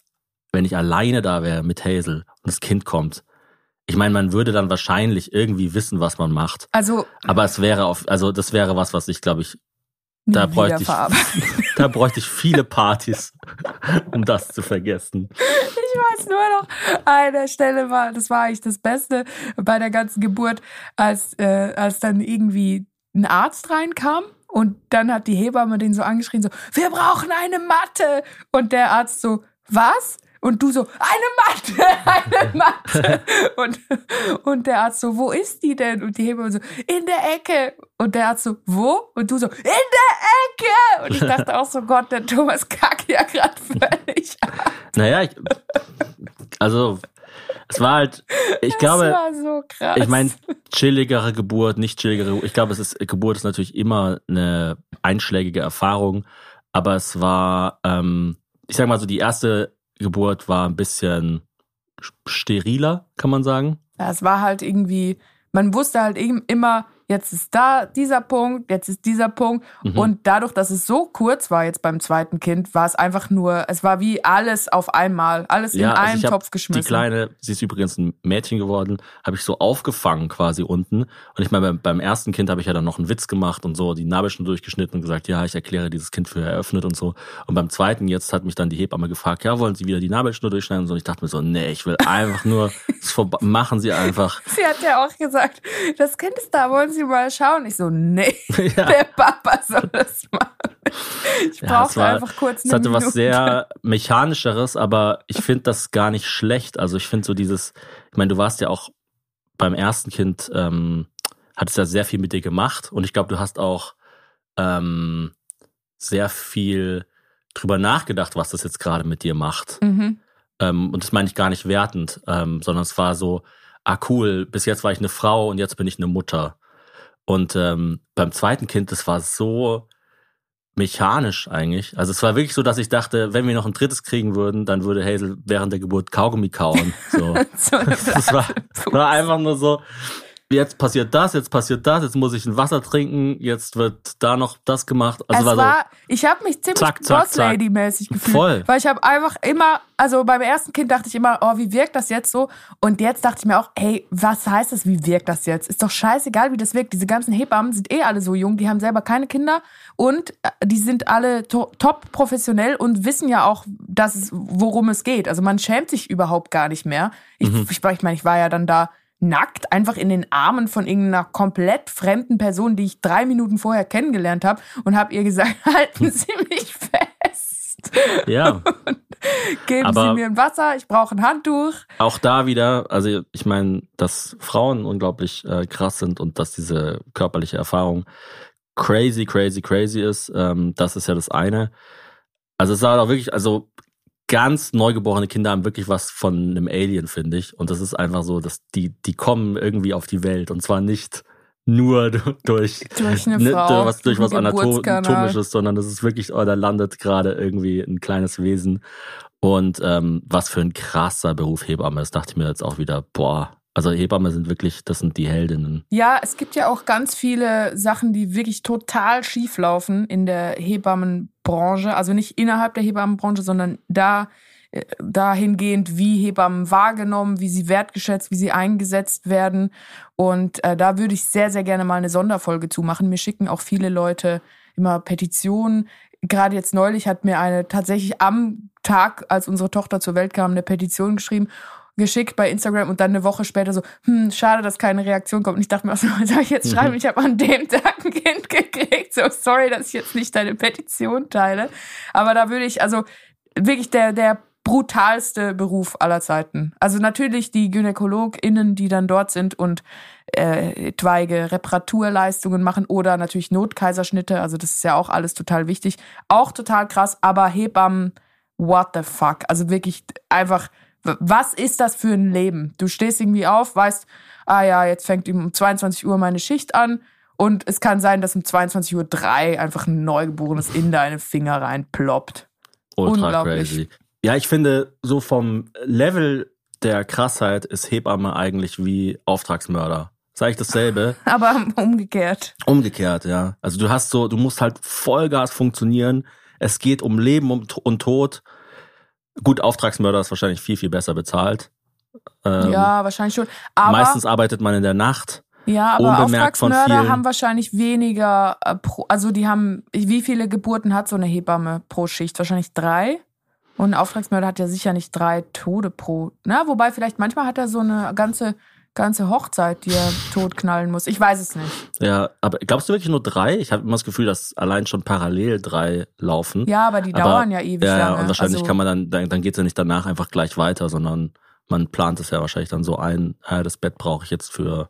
wenn ich alleine da wäre mit Hazel und das Kind kommt, ich meine, man würde dann wahrscheinlich irgendwie wissen, was man macht. Also Aber es wäre auf, also das wäre was, was ich glaube ich, da bräuchte ich, da bräuchte ich viele Partys, um das zu vergessen. Ich weiß nur noch, eine Stelle war, das war eigentlich das Beste bei der ganzen Geburt, als, äh, als dann irgendwie ein Arzt reinkam und dann hat die Hebamme den so angeschrien, so, wir brauchen eine Matte. Und der Arzt so, was? Und du so, eine Matte, eine Matte. Und, und der Arzt so, wo ist die denn? Und die Hebamme so, in der Ecke. Und der Arzt so, wo? Und du so, in der Ecke. Und ich dachte auch so, Gott, der Thomas kackt ja gerade völlig ab. Naja, ich, also es war halt, ich Das glaube, war so krass. ich meine, chilligere Geburt, nicht chilligere Geburt. Ich glaube, es ist, Geburt ist natürlich immer eine einschlägige Erfahrung, aber es war, ähm, ich sag mal so, die erste Geburt war ein bisschen steriler, kann man sagen. Ja, es war halt irgendwie, man wusste halt eben immer, jetzt ist da dieser Punkt, jetzt ist dieser Punkt. Mhm. Und dadurch, dass es so kurz war jetzt beim zweiten Kind, war es einfach nur, es war wie alles auf einmal, alles in also einen Topf Die geschmissen. Kleine, sie ist übrigens ein Mädchen geworden, habe ich so aufgefangen quasi unten. Und ich meine, beim, beim ersten Kind habe ich ja dann noch einen Witz gemacht und so die Nabelschnur durchgeschnitten und gesagt, ja, ich erkläre dieses Kind für eröffnet und so. Und beim zweiten jetzt hat mich dann die Hebamme gefragt, ja, wollen Sie wieder die Nabelschnur durchschneiden und so. Und ich dachte mir so, nee, ich will einfach nur, machen Sie einfach. Sie hat ja auch gesagt, das Kind ist da, wollen Sie mal schauen? Ich so, nee, Ja. der Papa soll das machen. Ich Ja, brauchte es war- einfach kurz Es eine hatte was Minute. sehr mechanischeres, aber ich finde das gar nicht schlecht. Also ich finde so dieses, ich meine, du warst ja auch beim ersten Kind, ähm, hattest ja sehr viel mit dir gemacht und ich glaube, du hast auch ähm, sehr viel drüber nachgedacht, was das jetzt gerade mit dir macht. Mhm. Ähm, und das meine ich gar nicht wertend, ähm, sondern es war so, ah cool, bis jetzt war ich eine Frau und jetzt bin ich eine Mutter. Und ähm, beim zweiten Kind, das war so mechanisch eigentlich. Also es war wirklich so, dass ich dachte, wenn wir noch ein drittes kriegen würden, dann würde Hazel während der Geburt Kaugummi kauen. So. So Das war, war einfach nur so, jetzt passiert das, jetzt passiert das, jetzt muss ich ein Wasser trinken, jetzt wird da noch das gemacht. Also es war war, so, ich habe mich ziemlich Boss Lady mäßig gefühlt, Voll. weil ich habe einfach immer, also beim ersten Kind dachte ich immer, oh, wie wirkt das jetzt so? Und jetzt dachte ich mir auch, hey, was heißt das, wie wirkt das jetzt? Ist doch scheißegal, wie das wirkt. Diese ganzen Hebammen sind eh alle so jung, die haben selber keine Kinder und äh, die sind alle to top professionell und wissen ja auch, dass es, worum es geht. Also man schämt sich überhaupt gar nicht mehr. Ich, Mhm. ich, ich meine, ich war ja dann da nackt, einfach in den Armen von irgendeiner komplett fremden Person, die ich drei Minuten vorher kennengelernt habe und habe ihr gesagt, halten Sie mich fest. ja. Geben Aber- Sie mir ein Wasser, ich brauche ein Handtuch. auch da wieder, also ich meine, dass Frauen unglaublich äh, krass sind und dass diese körperliche Erfahrung crazy, crazy, crazy ist, ähm, das ist ja das eine. Also es war auch wirklich, also ganz neugeborene Kinder haben wirklich was von einem Alien, finde ich. Und das ist einfach so, dass die, die kommen irgendwie auf die Welt und zwar nicht nur durch, Durch eine ne, Frau, was, durch was. Anatomisches, sondern das ist wirklich, oh, da landet gerade irgendwie ein kleines Wesen. Und ähm, was für ein krasser Beruf Hebamme ist, dachte ich mir jetzt auch wieder, boah, also Hebamme sind wirklich, das sind die Heldinnen. Ja, es gibt ja auch ganz viele Sachen, die wirklich total schief laufen in der Hebammenbranche. Also nicht innerhalb der Hebammenbranche, sondern da äh, dahingehend, wie Hebammen wahrgenommen, wie sie wertgeschätzt, wie sie eingesetzt werden. Und äh, da würde ich sehr, sehr gerne mal eine Sonderfolge zu machen. Mir schicken auch viele Leute immer Petitionen. Gerade jetzt neulich hat mir eine tatsächlich am Tag, als unsere Tochter zur Welt kam, eine Petition geschrieben geschickt bei Instagram und dann eine Woche später so, hm, schade, dass keine Reaktion kommt. Und ich dachte mir, was soll ich jetzt schreiben? Ich habe an dem Tag ein Kind gekriegt. So sorry, dass ich jetzt nicht deine Petition teile. Aber da würde ich, also wirklich der, der brutalste Beruf aller Zeiten. Also natürlich die GynäkologInnen, die dann dort sind und äh, etwaige Reparaturleistungen machen oder natürlich Notkaiserschnitte. Also das ist ja auch alles total wichtig. Auch total krass, aber Hebammen, what the fuck? Also wirklich einfach, was ist das für ein Leben? Du stehst irgendwie auf, weißt, ah ja, jetzt fängt um 22 Uhr meine Schicht an und es kann sein, dass um 22.03 Uhr einfach ein Neugeborenes in deine Finger reinploppt. Ultra Unglaublich. crazy. Ja, ich finde, so vom Level der Krassheit ist Hebamme eigentlich wie Auftragsmörder. Sag ich dasselbe? Aber umgekehrt. Umgekehrt, ja. Also du hast so, du musst halt Vollgas funktionieren. Es geht um Leben und Tod. Gut, Auftragsmörder ist wahrscheinlich viel, viel besser bezahlt. Ähm, ja, wahrscheinlich schon. Aber, meistens arbeitet man in der Nacht. ja, aber Auftragsmörder haben wahrscheinlich weniger, äh, pro, also die haben, wie viele Geburten hat so eine Hebamme pro Schicht? Wahrscheinlich drei. Und ein Auftragsmörder hat ja sicher nicht drei Tode pro. Na, wobei vielleicht manchmal hat er so eine ganze, ganze Hochzeit, die er totknallen muss. Ich weiß es nicht. Ja, aber glaubst du wirklich nur drei? Ich habe immer das Gefühl, dass allein schon parallel drei laufen. Ja, aber die Aber- dauern ja ewig ja, lange. und wahrscheinlich also, kann man dann, dann, dann geht es ja nicht danach einfach gleich weiter, sondern man plant es ja wahrscheinlich dann so ein, äh, das Bett brauche ich jetzt für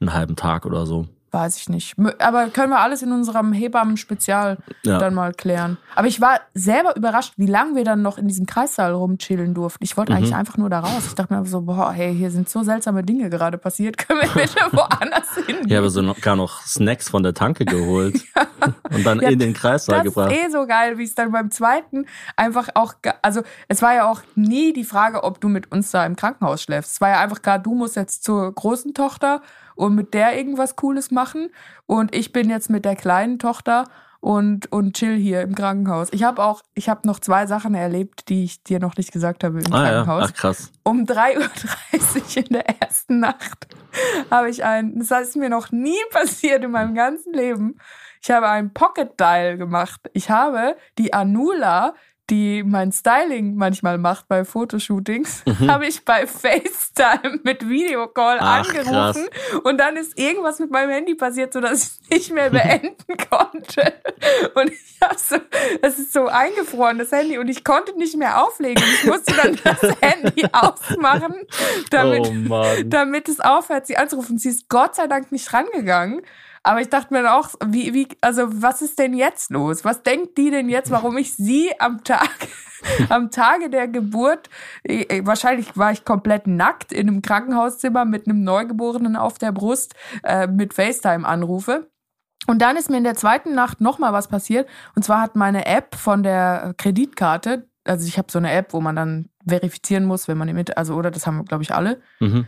einen halben Tag oder so. Weiß ich nicht. Aber können wir alles in unserem Hebammen-Spezial Ja. dann mal klären. Aber ich war selber überrascht, wie lange wir dann noch in diesem Kreissaal rumchillen durften. Ich wollte Mhm. eigentlich einfach nur da raus. Ich dachte mir so, boah, hey, hier sind so seltsame Dinge gerade passiert. Können wir bitte woanders hingehen? Ich habe so noch, gar noch Snacks von der Tanke geholt und dann Ja, in den Kreissaal das gebracht. ist eh so geil, wie es dann beim zweiten einfach auch, also es war ja auch nie die Frage, ob du mit uns da im Krankenhaus schläfst. Es war ja einfach klar, du musst jetzt zur großen Tochter und mit der irgendwas Cooles machen und ich bin jetzt mit der kleinen Tochter und, und chill hier im Krankenhaus. Ich habe auch, ich habe noch zwei Sachen erlebt, die ich dir noch nicht gesagt habe im ah ja, Krankenhaus ach krass. um 3.30 Uhr in der ersten Nacht habe ich ein, das ist mir noch nie passiert in meinem ganzen Leben. Ich habe ein Pocket Dial gemacht. Ich habe die Anula, die mein Styling manchmal macht bei Fotoshootings, habe ich bei FaceTime mit Videocall Mhm. Ach, angerufen und dann ist irgendwas mit meinem Handy passiert, so dass ich es nicht mehr beenden konnte. Und ich habe so, es ist so eingefroren, das Handy, und ich konnte nicht mehr auflegen. Ich musste dann das Handy ausmachen, damit, oh damit es aufhört, sie anzurufen. Sie ist Gott sei Dank nicht rangegangen. Aber ich dachte mir dann auch, wie, wie, also was ist denn jetzt los? Was denkt die denn jetzt, warum ich sie am Tag, am Tage der Geburt, äh, wahrscheinlich war ich komplett nackt in einem Krankenhauszimmer mit einem Neugeborenen auf der Brust, äh, mit FaceTime anrufe. Und dann ist mir in der zweiten Nacht nochmal was passiert. Und zwar hat meine App von der Kreditkarte, also ich habe so eine App, wo man dann verifizieren muss, wenn man mit, also oder das haben, glaube ich, alle Mhm.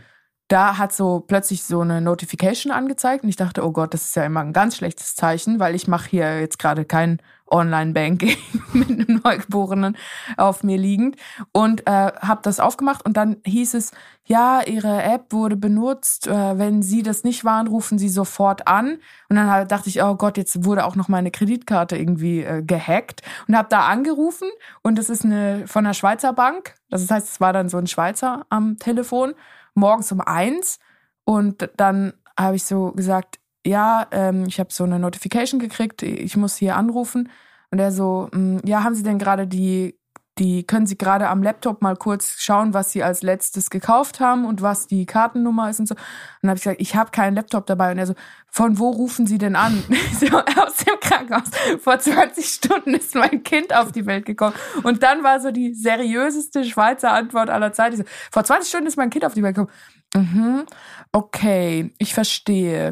Da hat so plötzlich so eine Notification angezeigt und ich dachte, oh Gott, das ist ja immer ein ganz schlechtes Zeichen, weil ich mache hier jetzt gerade kein Online-Banking mit einem Neugeborenen auf mir liegend und äh, habe das aufgemacht und dann hieß es, ja, Ihre App wurde benutzt, äh, wenn Sie das nicht waren, rufen Sie sofort an. Und dann halt dachte ich, oh Gott, jetzt wurde auch noch meine Kreditkarte irgendwie äh, gehackt und habe da angerufen und das ist eine von der Schweizer Bank, das heißt, es war dann so ein Schweizer am Telefon morgens um eins und dann habe ich so gesagt, ja, ähm, ich habe so eine Notification gekriegt, ich muss hier anrufen. Und er so, "Mm, ja, haben Sie denn gerade die, die, können Sie gerade am Laptop mal kurz schauen, was Sie als letztes gekauft haben und was die Kartennummer ist und so. Und dann habe ich gesagt, ich habe keinen Laptop dabei. Und er so, von wo rufen Sie denn an? So, aus dem Krankenhaus. Vor 20 Stunden ist mein Kind auf die Welt gekommen. Und dann war so die seriöseste Schweizer Antwort aller Zeiten. So, vor 20 Stunden ist mein Kind auf die Welt gekommen. Mhm, okay, ich verstehe.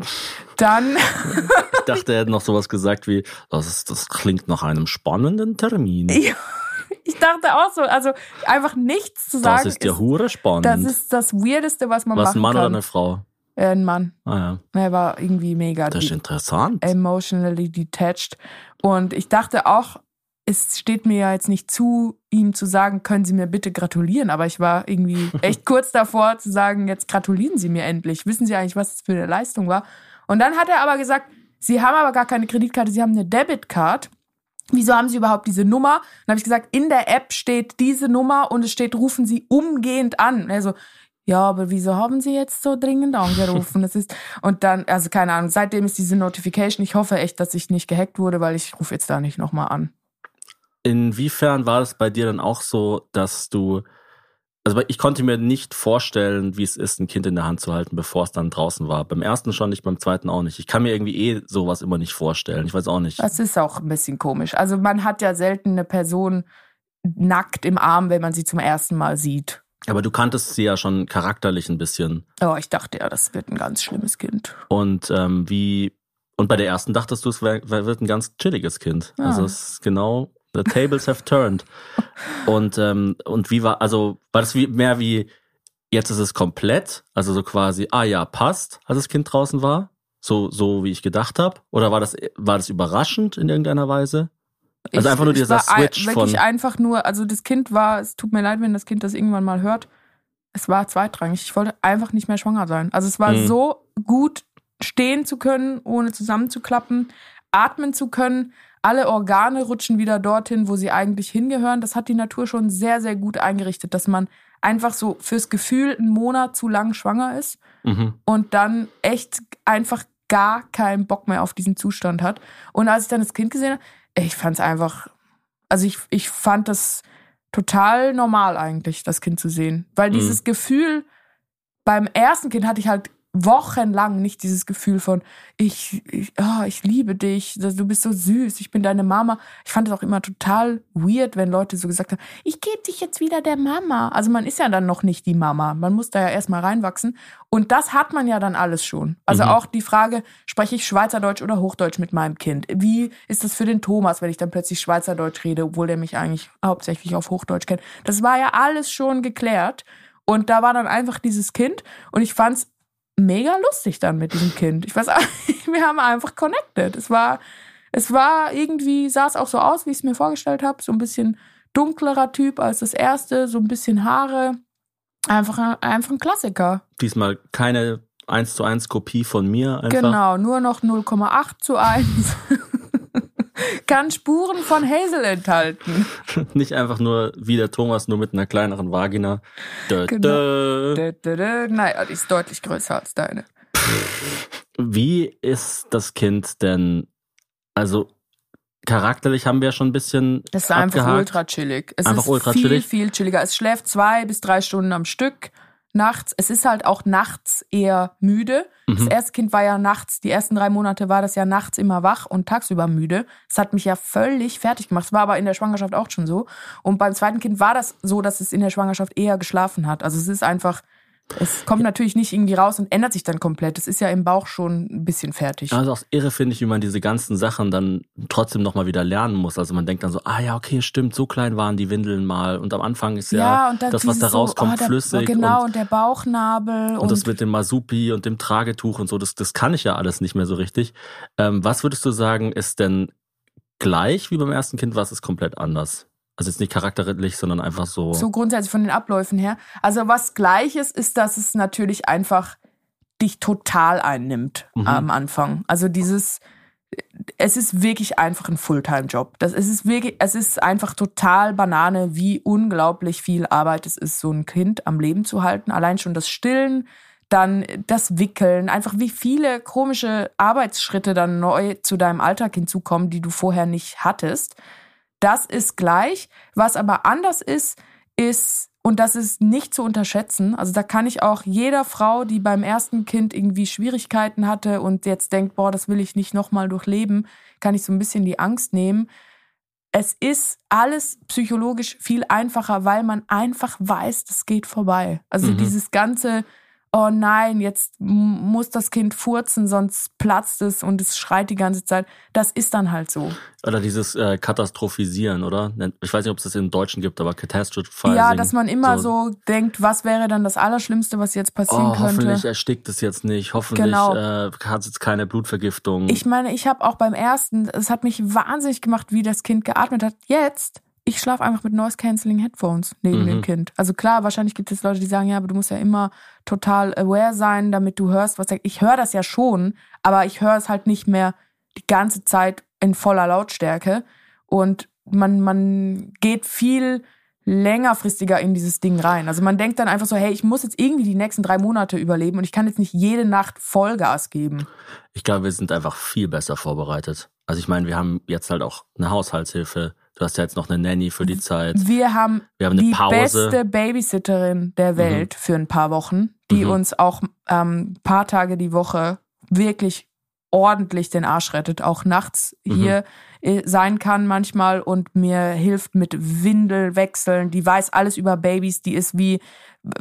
Dann, Ich dachte, er hätte noch sowas gesagt wie, das, ist, das klingt nach einem spannenden Termin. Ja, ich dachte auch so, also einfach nichts zu sagen. das ist ja hure spannend. das ist das Weirdeste, was man Was, machen ein Mann kann. oder eine Frau? Äh, ein Mann. Ah ja, Er war irgendwie mega das ist interessant. emotionally detached. Und ich dachte auch, es steht mir ja jetzt nicht zu, ihm zu sagen, können Sie mir bitte gratulieren. Aber ich war irgendwie echt kurz davor zu sagen, jetzt gratulieren Sie mir endlich. Wissen Sie eigentlich, was das für eine Leistung war? Und dann hat er aber gesagt, Sie haben aber gar keine Kreditkarte, Sie haben eine Debitcard. Wieso haben Sie überhaupt diese Nummer? Dann habe ich gesagt, in der App steht diese Nummer und es steht, rufen Sie umgehend an. Und ja, aber wieso haben Sie jetzt so dringend angerufen? Das ist und dann, also keine Ahnung. Seitdem ist diese Notification. Ich hoffe echt, dass ich nicht gehackt wurde, weil ich rufe jetzt da nicht nochmal an. Inwiefern war es bei dir dann auch so, dass du, also ich konnte mir nicht vorstellen, wie es ist, ein Kind in der Hand zu halten, bevor es dann draußen war. Beim ersten schon nicht, beim zweiten auch nicht. Ich kann mir irgendwie eh sowas immer nicht vorstellen. Ich weiß auch nicht. Das ist auch ein bisschen komisch. Also man hat ja selten eine Person nackt im Arm, wenn man sie zum ersten Mal sieht. Aber du kanntest sie ja schon charakterlich ein bisschen. Oh, ich dachte ja, das wird ein ganz schlimmes Kind. Und ähm, wie, und bei der ersten dachtest du, es wär, wär, wird ein ganz chilliges Kind. Ah. Also es ist genau, the tables have turned. Und, ähm, und wie war, also war das wie, mehr wie, jetzt ist es komplett, also so quasi, ah ja, passt, als das Kind draußen war? So, so wie ich gedacht habe? Oder war das, war das überraschend in irgendeiner Weise? Also Ich- einfach nur es dieser Switch wirklich von- einfach nur, also das Kind war, es tut mir leid, wenn das Kind das irgendwann mal hört. es war zweitrangig. Ich wollte einfach nicht mehr schwanger sein. Also es war Mhm. so gut, stehen zu können, ohne zusammenzuklappen, atmen zu können. Alle Organe rutschen wieder dorthin, wo sie eigentlich hingehören. Das hat die Natur schon sehr, sehr gut eingerichtet, dass man einfach so fürs Gefühl einen Monat zu lang schwanger ist Mhm. und dann echt einfach gar keinen Bock mehr auf diesen Zustand hat. Und als ich dann das Kind gesehen habe, ich fand es einfach, also ich, ich fand das total normal eigentlich, das Kind zu sehen. Weil Mhm. dieses Gefühl, beim ersten Kind hatte ich halt wochenlang nicht dieses Gefühl von, ich, ich, oh, ich liebe dich, du bist so süß, ich bin deine Mama. Ich fand es auch immer total weird, wenn Leute so gesagt haben, ich gebe dich jetzt wieder der Mama. Also man ist ja dann noch nicht die Mama. Man muss da ja erstmal reinwachsen. Und das hat man ja dann alles schon. Also Mhm. auch die Frage, spreche ich Schweizerdeutsch oder Hochdeutsch mit meinem Kind? Wie ist das für den Thomas, wenn ich dann plötzlich Schweizerdeutsch rede, obwohl der mich eigentlich hauptsächlich auf Hochdeutsch kennt? Das war ja alles schon geklärt. Und da war dann einfach dieses Kind und ich fand's mega lustig dann mit diesem Kind. Ich weiß, wir haben einfach connected. Es war, es war irgendwie, sah es auch so aus, wie ich es mir vorgestellt habe. So ein bisschen dunklerer Typ als das erste, so ein bisschen Haare. Einfach, ein- einfach ein Klassiker. Diesmal keine 1 zu 1 Kopie von mir einfach. Genau, nur noch 0,8 zu 1. Kann Spuren von Hazel enthalten. Nicht einfach nur wie der Thomas, nur mit einer kleineren Vagina. Dö, Genau. dö. Dö. Naja, die ist deutlich größer als deine. Wie ist das Kind denn, also charakterlich haben wir ja schon ein bisschen Es ist einfach abgehakt. ultra chillig. Es Einfach ist ultra viel, chillig? viel chilliger. Es schläft zwei bis drei Stunden am Stück nachts. Es ist halt auch nachts eher müde. Das Mhm. erste Kind war ja nachts, die ersten drei Monate war das ja nachts immer wach und tagsüber müde. Das hat mich ja völlig fertig gemacht. Das war aber in der Schwangerschaft auch schon so. Und beim zweiten Kind war das so, dass es in der Schwangerschaft eher geschlafen hat. Also es ist einfach, es kommt natürlich nicht irgendwie raus und ändert sich dann komplett. Es ist ja im Bauch schon ein bisschen fertig. Also auch irre finde ich, wie man diese ganzen Sachen dann trotzdem nochmal wieder lernen muss. Also man denkt dann so, ah ja, okay, stimmt, so klein waren die Windeln mal. Und am Anfang ist ja, und dann das, was da so, rauskommt, oh, der, flüssig. Genau, und, und, der Bauchnabel. und das mit dem Masupi und dem Tragetuch und so, das, das kann ich ja alles nicht mehr so richtig. Ähm, was würdest du sagen, ist denn gleich wie beim ersten Kind, was ist komplett anders? Also jetzt nicht charakterlich, sondern einfach so. So grundsätzlich von den Abläufen her. Also was gleiches ist, dass es natürlich einfach dich total einnimmt Mhm. am Anfang. Also dieses, es ist wirklich einfach ein Fulltime-Job. Das es ist wirklich, es ist einfach total Banane, wie unglaublich viel Arbeit es ist, so ein Kind am Leben zu halten. Allein schon das Stillen, dann das Wickeln, einfach wie viele komische Arbeitsschritte dann neu zu deinem Alltag hinzukommen, die du vorher nicht hattest. Das ist gleich. Was aber anders ist, ist, und das ist nicht zu unterschätzen, also da kann ich auch jeder Frau, die beim ersten Kind irgendwie Schwierigkeiten hatte und jetzt denkt, boah, das will ich nicht nochmal durchleben, kann ich so ein bisschen die Angst nehmen. Es ist alles psychologisch viel einfacher, weil man einfach weiß, das geht vorbei. Also Mhm. dieses ganze, oh nein, jetzt muss das Kind furzen, sonst platzt es und es schreit die ganze Zeit. Das ist dann halt so. Oder dieses äh, Katastrophisieren, oder? Ich weiß nicht, ob es das im Deutschen gibt, aber Catastrophizing. Ja, dass man immer so, denkt, was wäre dann das Allerschlimmste, was jetzt passieren Oh, hoffentlich könnte. erstickt es jetzt nicht. Hoffentlich Genau. äh, hat es jetzt keine Blutvergiftung. Ich meine, ich habe auch beim ersten, es hat mich wahnsinnig gemacht, wie das Kind geatmet hat. Jetzt, ich schlafe einfach mit Noise Cancelling Headphones neben Mhm. dem Kind. Also klar, wahrscheinlich gibt es Leute, die sagen, ja, aber du musst ja immer total aware sein, damit du hörst, was. Ich höre das ja schon, aber ich höre es halt nicht mehr die ganze Zeit in voller Lautstärke. Und man, man geht viel längerfristiger in dieses Ding rein. Also man denkt dann einfach so, hey, ich muss jetzt irgendwie die nächsten drei Monate überleben und ich kann jetzt nicht jede Nacht Vollgas geben. Ich glaube, wir sind einfach viel besser vorbereitet. Also ich meine, wir haben jetzt halt auch eine Haushaltshilfe. Du hast ja jetzt noch eine Nanny für die Zeit. Wir haben, Wir haben die Pause. beste Babysitterin der Welt für ein paar Wochen, die Mhm. uns auch ähm, paar Tage die Woche wirklich ordentlich den Arsch rettet, auch nachts Mhm. hier äh, sein kann manchmal und mir hilft mit Windelwechseln. Die weiß alles über Babys, die ist wie,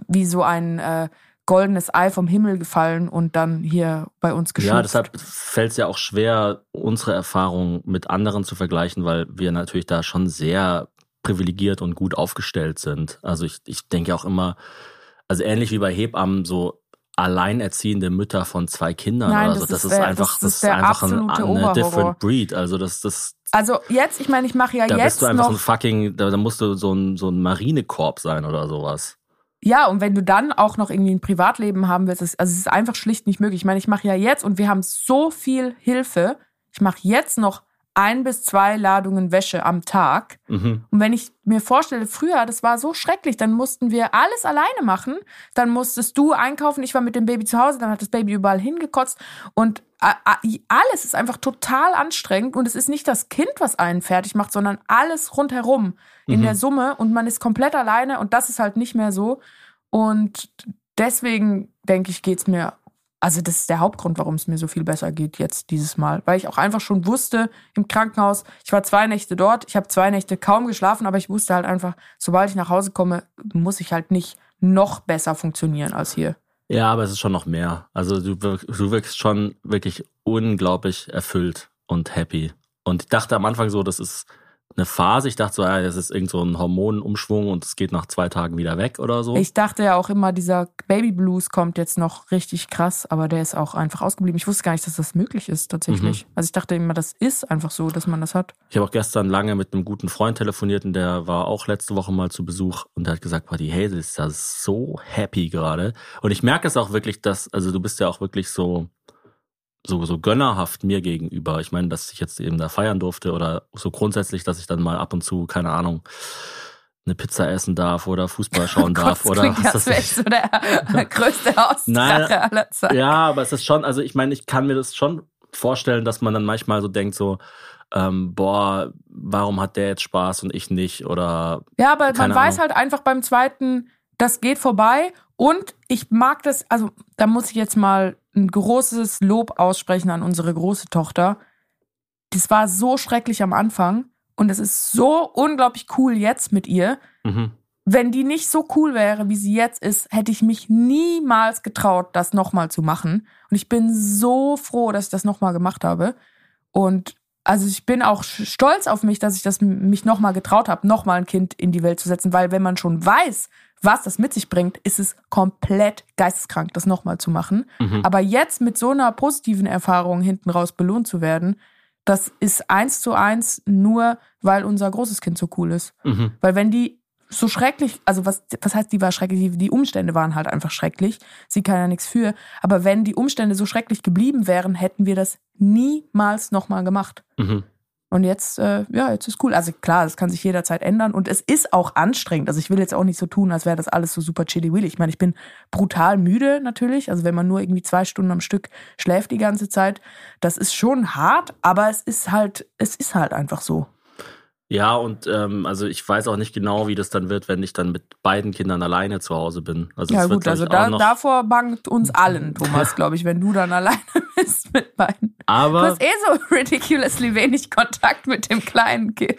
wie so ein äh, goldenes Ei vom Himmel gefallen und dann hier bei uns geschützt. Ja, deshalb fällt es ja auch schwer, unsere Erfahrungen mit anderen zu vergleichen, weil wir natürlich da schon sehr privilegiert und gut aufgestellt sind. Also ich, ich denke auch immer, also ähnlich wie bei Hebammen, so alleinerziehende Mütter von zwei Kindern Nein, oder so, das das ist einfach, das das ist einfach ein, eine Oberhorror. different breed. Also das, das, Also jetzt, ich meine, ich mache ja da jetzt bist du einfach noch so ein fucking, da, da musst du so ein, so ein Marinekorb sein oder sowas. Ja, und wenn du dann auch noch irgendwie ein Privatleben haben willst, also es ist einfach schlicht nicht möglich. Ich meine, ich mache ja jetzt und wir haben so viel Hilfe. Ich mache jetzt noch ein bis zwei Ladungen Wäsche am Tag. Mhm. Und wenn ich mir vorstelle, früher, das war so schrecklich, dann mussten wir alles alleine machen. Dann musstest du einkaufen, ich war mit dem Baby zu Hause, dann hat das Baby überall hingekotzt. Und alles ist einfach total anstrengend. Und es ist nicht das Kind, was einen fertig macht, sondern alles rundherum in der Summe. Und man ist komplett alleine und das ist halt nicht mehr so. Und deswegen denke ich, geht's mir, also das ist der Hauptgrund, warum es mir so viel besser geht jetzt dieses Mal. Weil ich auch einfach schon wusste im Krankenhaus, ich war zwei Nächte dort, ich habe zwei Nächte kaum geschlafen, aber ich wusste halt einfach, sobald ich nach Hause komme, muss ich halt nicht noch besser funktionieren als hier. Ja, aber es ist schon noch mehr. Also du, du wirkst schon wirklich unglaublich erfüllt und happy. Und ich dachte am Anfang so, das ist eine Phase. Ich dachte so, ja, das ist irgend so ein Hormonumschwung und es geht nach zwei Tagen wieder weg oder so. Ich dachte ja auch immer, dieser Baby Blues kommt jetzt noch richtig krass, aber der ist auch einfach ausgeblieben. Ich wusste gar nicht, dass das möglich ist tatsächlich. Also ich dachte immer, das ist einfach so, dass man das hat. Ich habe auch gestern lange mit einem guten Freund telefoniert und der war auch letzte Woche mal zu Besuch und der hat gesagt, boah, die Hazel ist ja so happy gerade. Und ich merke es auch wirklich, dass, also du bist ja auch wirklich so, so, so gönnerhaft mir gegenüber. Ich meine, dass ich jetzt eben da feiern durfte oder so grundsätzlich, dass ich dann mal ab und zu, keine Ahnung, eine Pizza essen darf oder Fußball schauen darf das oder klingt, was weiß wäre so der größte Hausdrache aller Zeiten. Ja, aber es ist schon, also ich meine, ich kann mir das schon vorstellen, dass man dann manchmal so denkt, so, ähm, boah, warum hat der jetzt Spaß und ich nicht? Oder Ja, aber man Keine weiß Ahnung. halt einfach beim zweiten, das geht vorbei. Und ich mag das, also da muss ich jetzt mal ein großes Lob aussprechen an unsere große Tochter. Das war so schrecklich am Anfang und es ist so unglaublich cool jetzt mit ihr. mhm. Wenn die nicht so cool wäre, wie sie jetzt ist, hätte ich mich niemals getraut, das nochmal zu machen. Und ich bin so froh, dass ich das nochmal gemacht habe. Und also ich bin auch stolz auf mich, dass ich das mich nochmal getraut habe, nochmal ein Kind in die Welt zu setzen, weil wenn man schon weiß, was das mit sich bringt, ist es komplett geisteskrank, das nochmal zu machen. Mhm. Aber jetzt mit so einer positiven Erfahrung hinten raus belohnt zu werden, das ist eins zu eins nur, weil unser großes Kind so cool ist. Mhm. Weil wenn die so schrecklich, also was, was heißt, die war schrecklich? Die, die Umstände waren halt einfach schrecklich. Sie kann ja nichts für. Aber wenn die Umstände so schrecklich geblieben wären, hätten wir das niemals nochmal gemacht. Mhm. Und jetzt, äh, ja, jetzt ist cool. Also klar, das kann sich jederzeit ändern und es ist auch anstrengend. Also ich will jetzt auch nicht so tun, als wäre das alles so super chilly willy. Ich meine, ich bin brutal müde natürlich. Also wenn man nur irgendwie zwei Stunden am Stück schläft die ganze Zeit, das ist schon hart, aber es ist halt, es ist halt einfach so. Ja, und ähm, also ich weiß auch nicht genau, wie das dann wird, wenn ich dann mit beiden Kindern alleine zu Hause bin. Also Ja wird, gut, glaub also da, davor bangt uns allen, Thomas, glaube ich, wenn du dann alleine bist mit beiden. Du aber hast eh so ridiculously wenig Kontakt mit dem kleinen Kind.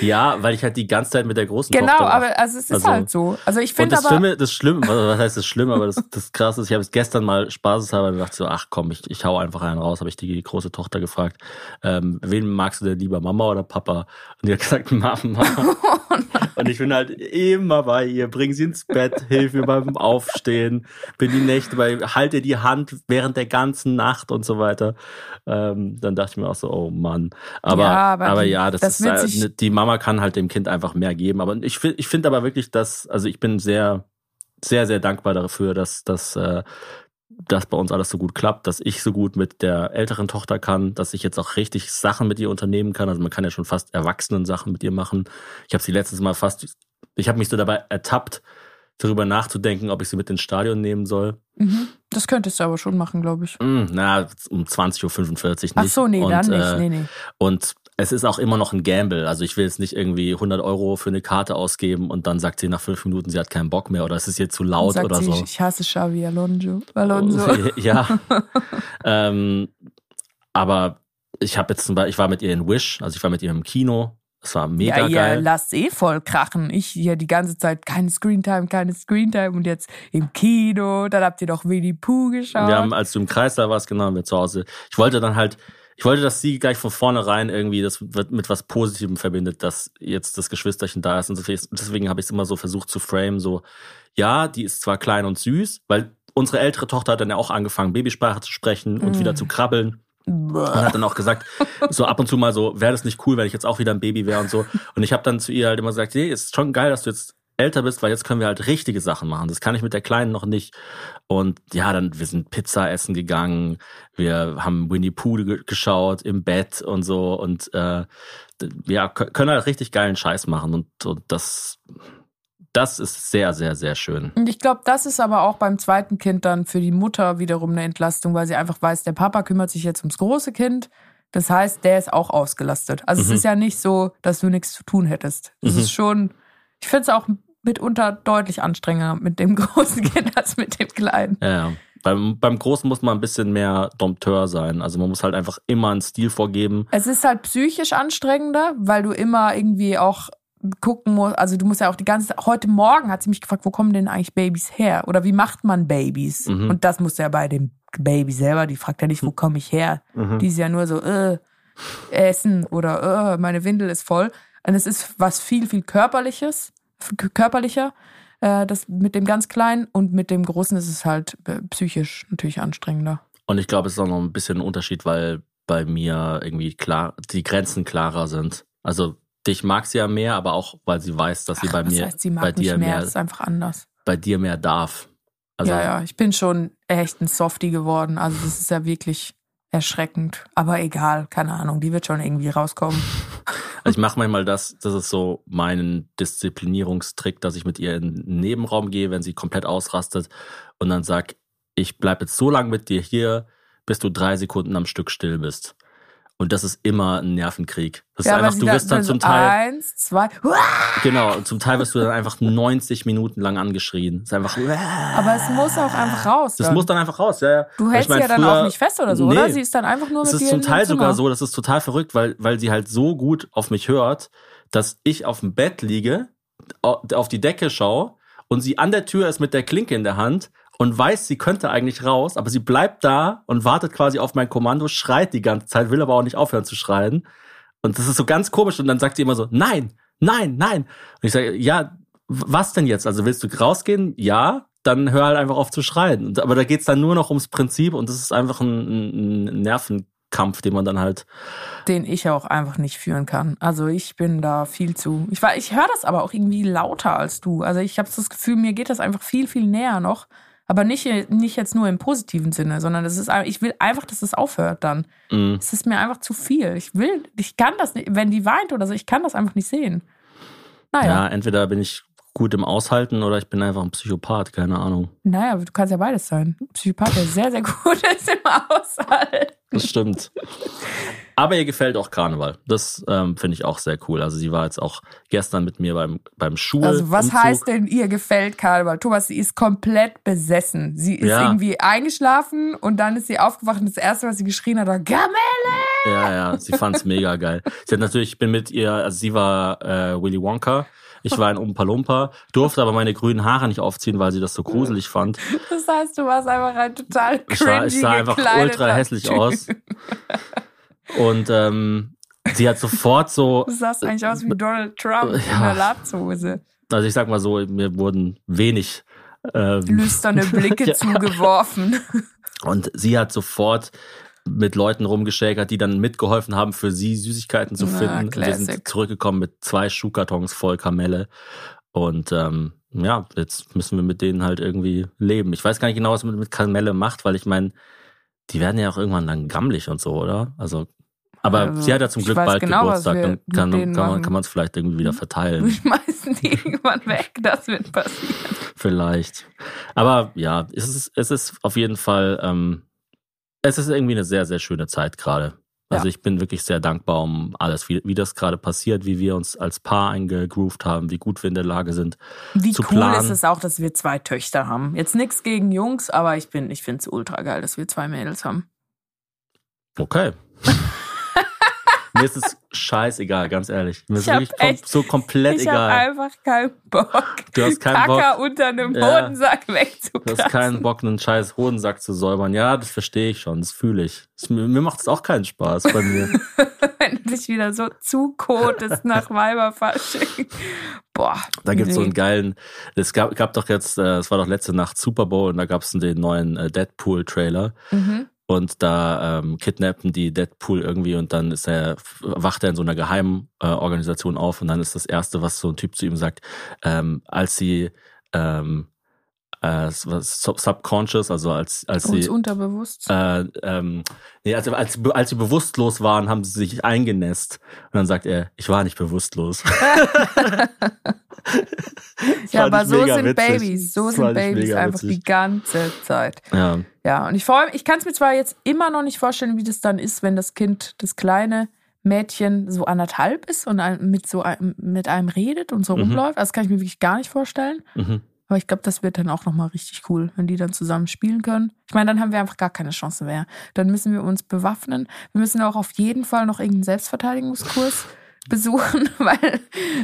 ja, weil ich halt die ganze Zeit mit der großen Genau, Tochter mache. aber also es ist Also- halt so. Also ich finde das aber, Schlimme, das Schlimme, was heißt das Schlimme, aber das, das Krasse ist, ich habe es gestern mal spaßeshalber gedacht, so, ach komm, ich, ich hau einfach einen raus, habe ich die große Tochter gefragt, ähm, wen magst du denn lieber, Mama oder Papa? Und die hat gesagt, Mama. Und ich bin halt immer bei ihr, bring sie ins Bett, hilf mir beim Aufstehen, bin die Nächte bei, halte die Hand während der ganzen Nacht und so weiter. Ähm, dann dachte ich mir auch so, oh Mann. Aber, Ja, aber, aber die- ja, das, das ist, äh, die Mama kann halt dem Kind einfach mehr geben. Aber ich finde, ich finde aber wirklich, dass, also ich bin sehr, sehr, sehr dankbar dafür, dass, dass, äh, dass bei uns alles so gut klappt, dass ich so gut mit der älteren Tochter kann, dass ich jetzt auch richtig Sachen mit ihr unternehmen kann. Also man kann ja schon fast erwachsenen Sachen mit ihr machen. Ich habe sie letztes Mal fast, ich habe mich so dabei ertappt, darüber nachzudenken, ob ich sie mit ins Stadion nehmen soll. mhm, das könntest du aber schon machen, glaube ich. Hm, na, um 20.45 Uhr nicht. Ach so, nee, und, dann nicht. Äh, Nee, nee. Und es ist auch immer noch ein Gamble. Also ich will jetzt nicht irgendwie 100 Euro für eine Karte ausgeben und dann sagt sie nach fünf Minuten, sie hat keinen Bock mehr oder es ist ihr zu laut Sagt oder sie, so. Ich hasse Xavi Alonso. Alonso. ja. ähm, aber ich habe jetzt zum Beispiel, ich war mit ihr in Wish, also ich war mit ihr im Kino. Es war mega ja, ihr geil. lasst eh voll krachen. Ich hier die ganze Zeit keine Screentime, keine Screentime und jetzt im Kino. Dann habt ihr doch Winnie Pooh geschaut. Wir haben, als du im Kreis da warst, genau, wir zu Hause. Ich wollte dann halt, ich wollte, dass sie gleich von vornherein irgendwie das wird mit was Positivem verbindet, dass jetzt das Geschwisterchen da ist. Und deswegen, deswegen habe ich es immer so versucht zu frame, so, ja, die ist zwar klein und süß, weil unsere ältere Tochter hat dann ja auch angefangen, Babysprache zu sprechen und Mm. wieder zu krabbeln. Und hat dann auch gesagt, so ab und zu mal so, wäre das nicht cool, wenn ich jetzt auch wieder ein Baby wäre und so. Und ich habe dann zu ihr halt immer gesagt, hey, ist schon geil, dass du jetzt älter bist, weil jetzt können wir halt richtige Sachen machen. Das kann ich mit der Kleinen noch nicht. Und ja, dann, wir sind Pizza essen gegangen, wir haben Winnie Pooh ge- geschaut im Bett und so und äh, ja, kö- können halt richtig geilen Scheiß machen und, und das, das ist sehr, sehr, sehr schön. Und ich glaube, das ist aber auch beim zweiten Kind dann für die Mutter wiederum eine Entlastung, weil sie einfach weiß, der Papa kümmert sich jetzt ums große Kind. Das heißt, der ist auch ausgelastet. Also es Mhm. ist ja nicht so, dass du nichts zu tun hättest. Es Mhm. ist schon, ich finde es auch mitunter deutlich anstrengender mit dem großen Kind als mit dem kleinen. Ja. Beim, beim Großen muss man ein bisschen mehr Dompteur sein. Also man muss halt einfach immer einen Stil vorgeben. Es ist halt psychisch anstrengender, weil du immer irgendwie auch gucken musst. Also du musst ja auch die ganze Heute Morgen hat sie mich gefragt, wo kommen denn eigentlich Babys her? Oder wie macht man Babys? Mhm. Und das muss ja bei dem Baby selber. Die fragt ja nicht, wo komme ich her? Mhm. Die ist ja nur so, äh, essen oder äh, meine Windel ist voll. Und es ist was viel, viel körperliches, körperlicher. Äh, das mit dem ganz Kleinen und mit dem Großen ist es halt äh, psychisch natürlich anstrengender. Und ich glaube, es ist auch noch ein bisschen ein Unterschied, weil bei mir irgendwie klar, die Grenzen klarer sind. Also dich mag sie ja mehr, aber auch, weil sie weiß, dass sie Ach, bei was mir, heißt, sie mag bei dir mehr, mehr, das ist einfach anders. bei dir mehr darf. Also, ja, ja, ich bin schon echt ein Softie geworden. Also das ist ja wirklich erschreckend. Aber egal, keine Ahnung, die wird schon irgendwie rauskommen. Also ich mache manchmal das, das ist so mein Disziplinierungstrick, dass ich mit ihr in den Nebenraum gehe, wenn sie komplett ausrastet und dann sag, ich bleib jetzt so lange mit dir hier, bis du drei Sekunden am Stück still bist. Und das ist immer ein Nervenkrieg. Das ja, ist einfach, du wirst dann so zum Teil, Eins, zwei. genau, und zum Teil wirst du dann einfach 90 Minuten lang angeschrien. Das ist einfach, Aber es muss auch einfach raus. das dann. muss dann einfach raus, ja, ja. du Ich hältst mein, sie ja dann früher- auch nicht fest oder so, Nee. oder? Sie ist dann einfach nur Es mit ist dir zum Teil sogar so, das ist total verrückt, weil, weil sie halt so gut auf mich hört, dass ich auf dem Bett liege, au- auf die Decke schaue und sie an der Tür ist mit der Klinke in der Hand und weiß, sie könnte eigentlich raus, aber sie bleibt da und wartet quasi auf mein Kommando, schreit die ganze Zeit, will aber auch nicht aufhören zu schreien. Und das ist so ganz komisch und dann sagt sie immer so, nein, nein, nein. Und ich sage, ja, was denn jetzt? Also willst du rausgehen? Ja, dann hör halt einfach auf zu schreien. Und, aber da geht's dann nur noch ums Prinzip und das ist einfach ein, ein Nervenkampf, den man dann halt. den ich auch einfach nicht führen kann. Also ich bin da viel zu. Ich war, ich höre das aber auch irgendwie lauter als du. Also ich habe das Gefühl, mir geht das einfach viel, viel näher noch. Aber nicht, nicht jetzt nur im positiven Sinne, sondern es ist, ich will einfach, dass es aufhört dann. Mm. Es ist mir einfach zu viel. Ich will, ich kann das nicht, wenn die weint oder so, ich kann das einfach nicht sehen. Ja. Naja, entweder bin ich gut im Aushalten oder ich bin einfach ein Psychopath, keine Ahnung. naja, du kannst ja beides sein. Psychopath, der sehr, sehr gut ist im Aushalten. Das stimmt. Aber ihr gefällt auch Karneval. Das ähm, finde ich auch sehr cool. Also sie war jetzt auch gestern mit mir beim, beim Schul. Also was Umzug. heißt denn, ihr gefällt Karneval? Thomas, sie ist komplett besessen. Sie ist Ja. irgendwie eingeschlafen und dann ist sie aufgewacht und das Erste, was sie geschrien hat, war Gamelle! Ja, ja, sie fand's mega geil. Sie hat natürlich, ich bin mit ihr, also sie war äh, Willy Wonka, ich war in Umpa Lumpa, durfte aber meine grünen Haare nicht aufziehen, weil sie das so gruselig fand. Das heißt, du warst einfach ein total Ich sah, ich sah cringy einfach ultra hässlich aus. Und ähm, sie hat sofort so, Du sahst eigentlich aus wie Donald Trump in Ja. der Latzhose. also ich sag mal so, mir wurden wenig ähm, Lüsterne Blicke Ja. zugeworfen. Und sie hat sofort mit Leuten rumgeschäkert, die dann mitgeholfen haben, für sie Süßigkeiten zu Na, finden. Und wir sind zurückgekommen mit zwei Schuhkartons voll Kamelle. Und ähm, ja, jetzt müssen wir mit denen halt irgendwie leben. Ich weiß gar nicht genau, was man mit Kamelle macht, weil ich meine, die werden ja auch irgendwann dann gammelig und so, oder? Also, aber Also, sie hat ja zum Glück bald genau, Geburtstag, wir dann kann, kann, kann man es vielleicht irgendwie wieder Wir verteilen. schmeißen die irgendwann weg. Das wird passieren. Vielleicht. Aber ja, es ist, es ist auf jeden Fall, ähm, es ist irgendwie eine sehr, sehr schöne Zeit gerade. Also Ja. ich bin wirklich sehr dankbar um alles, wie, wie das gerade passiert, wie wir uns als Paar eingegroovt haben, wie gut wir in der Lage sind. Wie Zu cool planen. ist es auch, dass wir zwei Töchter haben. Jetzt nichts gegen Jungs, aber ich bin, ich finde es ultra geil, dass wir zwei Mädels haben. Okay. Mir ist es scheißegal, ganz ehrlich. Mir ist Ich wirklich kom echt- so komplett ich habe egal. einfach keinen Bock, Du hast keinen Kacker Bock. unter einem Ja. Hodensack Du wegzukratzen. hast keinen Bock, einen scheiß Hodensack zu säubern. Ja, das verstehe ich schon, das fühle ich. Das, mir mir macht es auch keinen Spaß bei mir. Wenn du dich wieder so zukotest nach Weiberfasching. Boah. Da gibt's so nee. einen geilen, es gab, gab doch jetzt, äh, es war doch letzte Nacht Super Bowl und da gab's den neuen äh, Deadpool-Trailer. Mhm. Und da ähm, kidnappen die Deadpool irgendwie und dann ist er, wacht er in so einer geheimen äh, Organisation auf und dann ist das Erste, was so ein Typ zu ihm sagt, ähm, als sie ähm, äh, subconscious, also als, als Uns sie unterbewusst. äh, ähm, nee, als, als, als sie bewusstlos waren, haben sie sich eingenässt. Und dann sagt er, ich war nicht bewusstlos. Ja, aber so sind witzig. Babys. So sind Babys einfach witzig. die ganze Zeit. Ja, Ja, und ich freue ich kann es mir zwar jetzt immer noch nicht vorstellen, wie das dann ist, wenn das Kind, das kleine Mädchen so anderthalb ist und mit so einem, mit einem redet und so Mhm. rumläuft. Das kann ich mir wirklich gar nicht vorstellen. mhm. Aber ich glaube, das wird dann auch nochmal richtig cool, wenn die dann zusammen spielen können. Ich meine, dann haben wir einfach gar keine Chance mehr. Dann müssen wir uns bewaffnen. Wir müssen auch auf jeden Fall noch irgendeinen Selbstverteidigungskurs besuchen, weil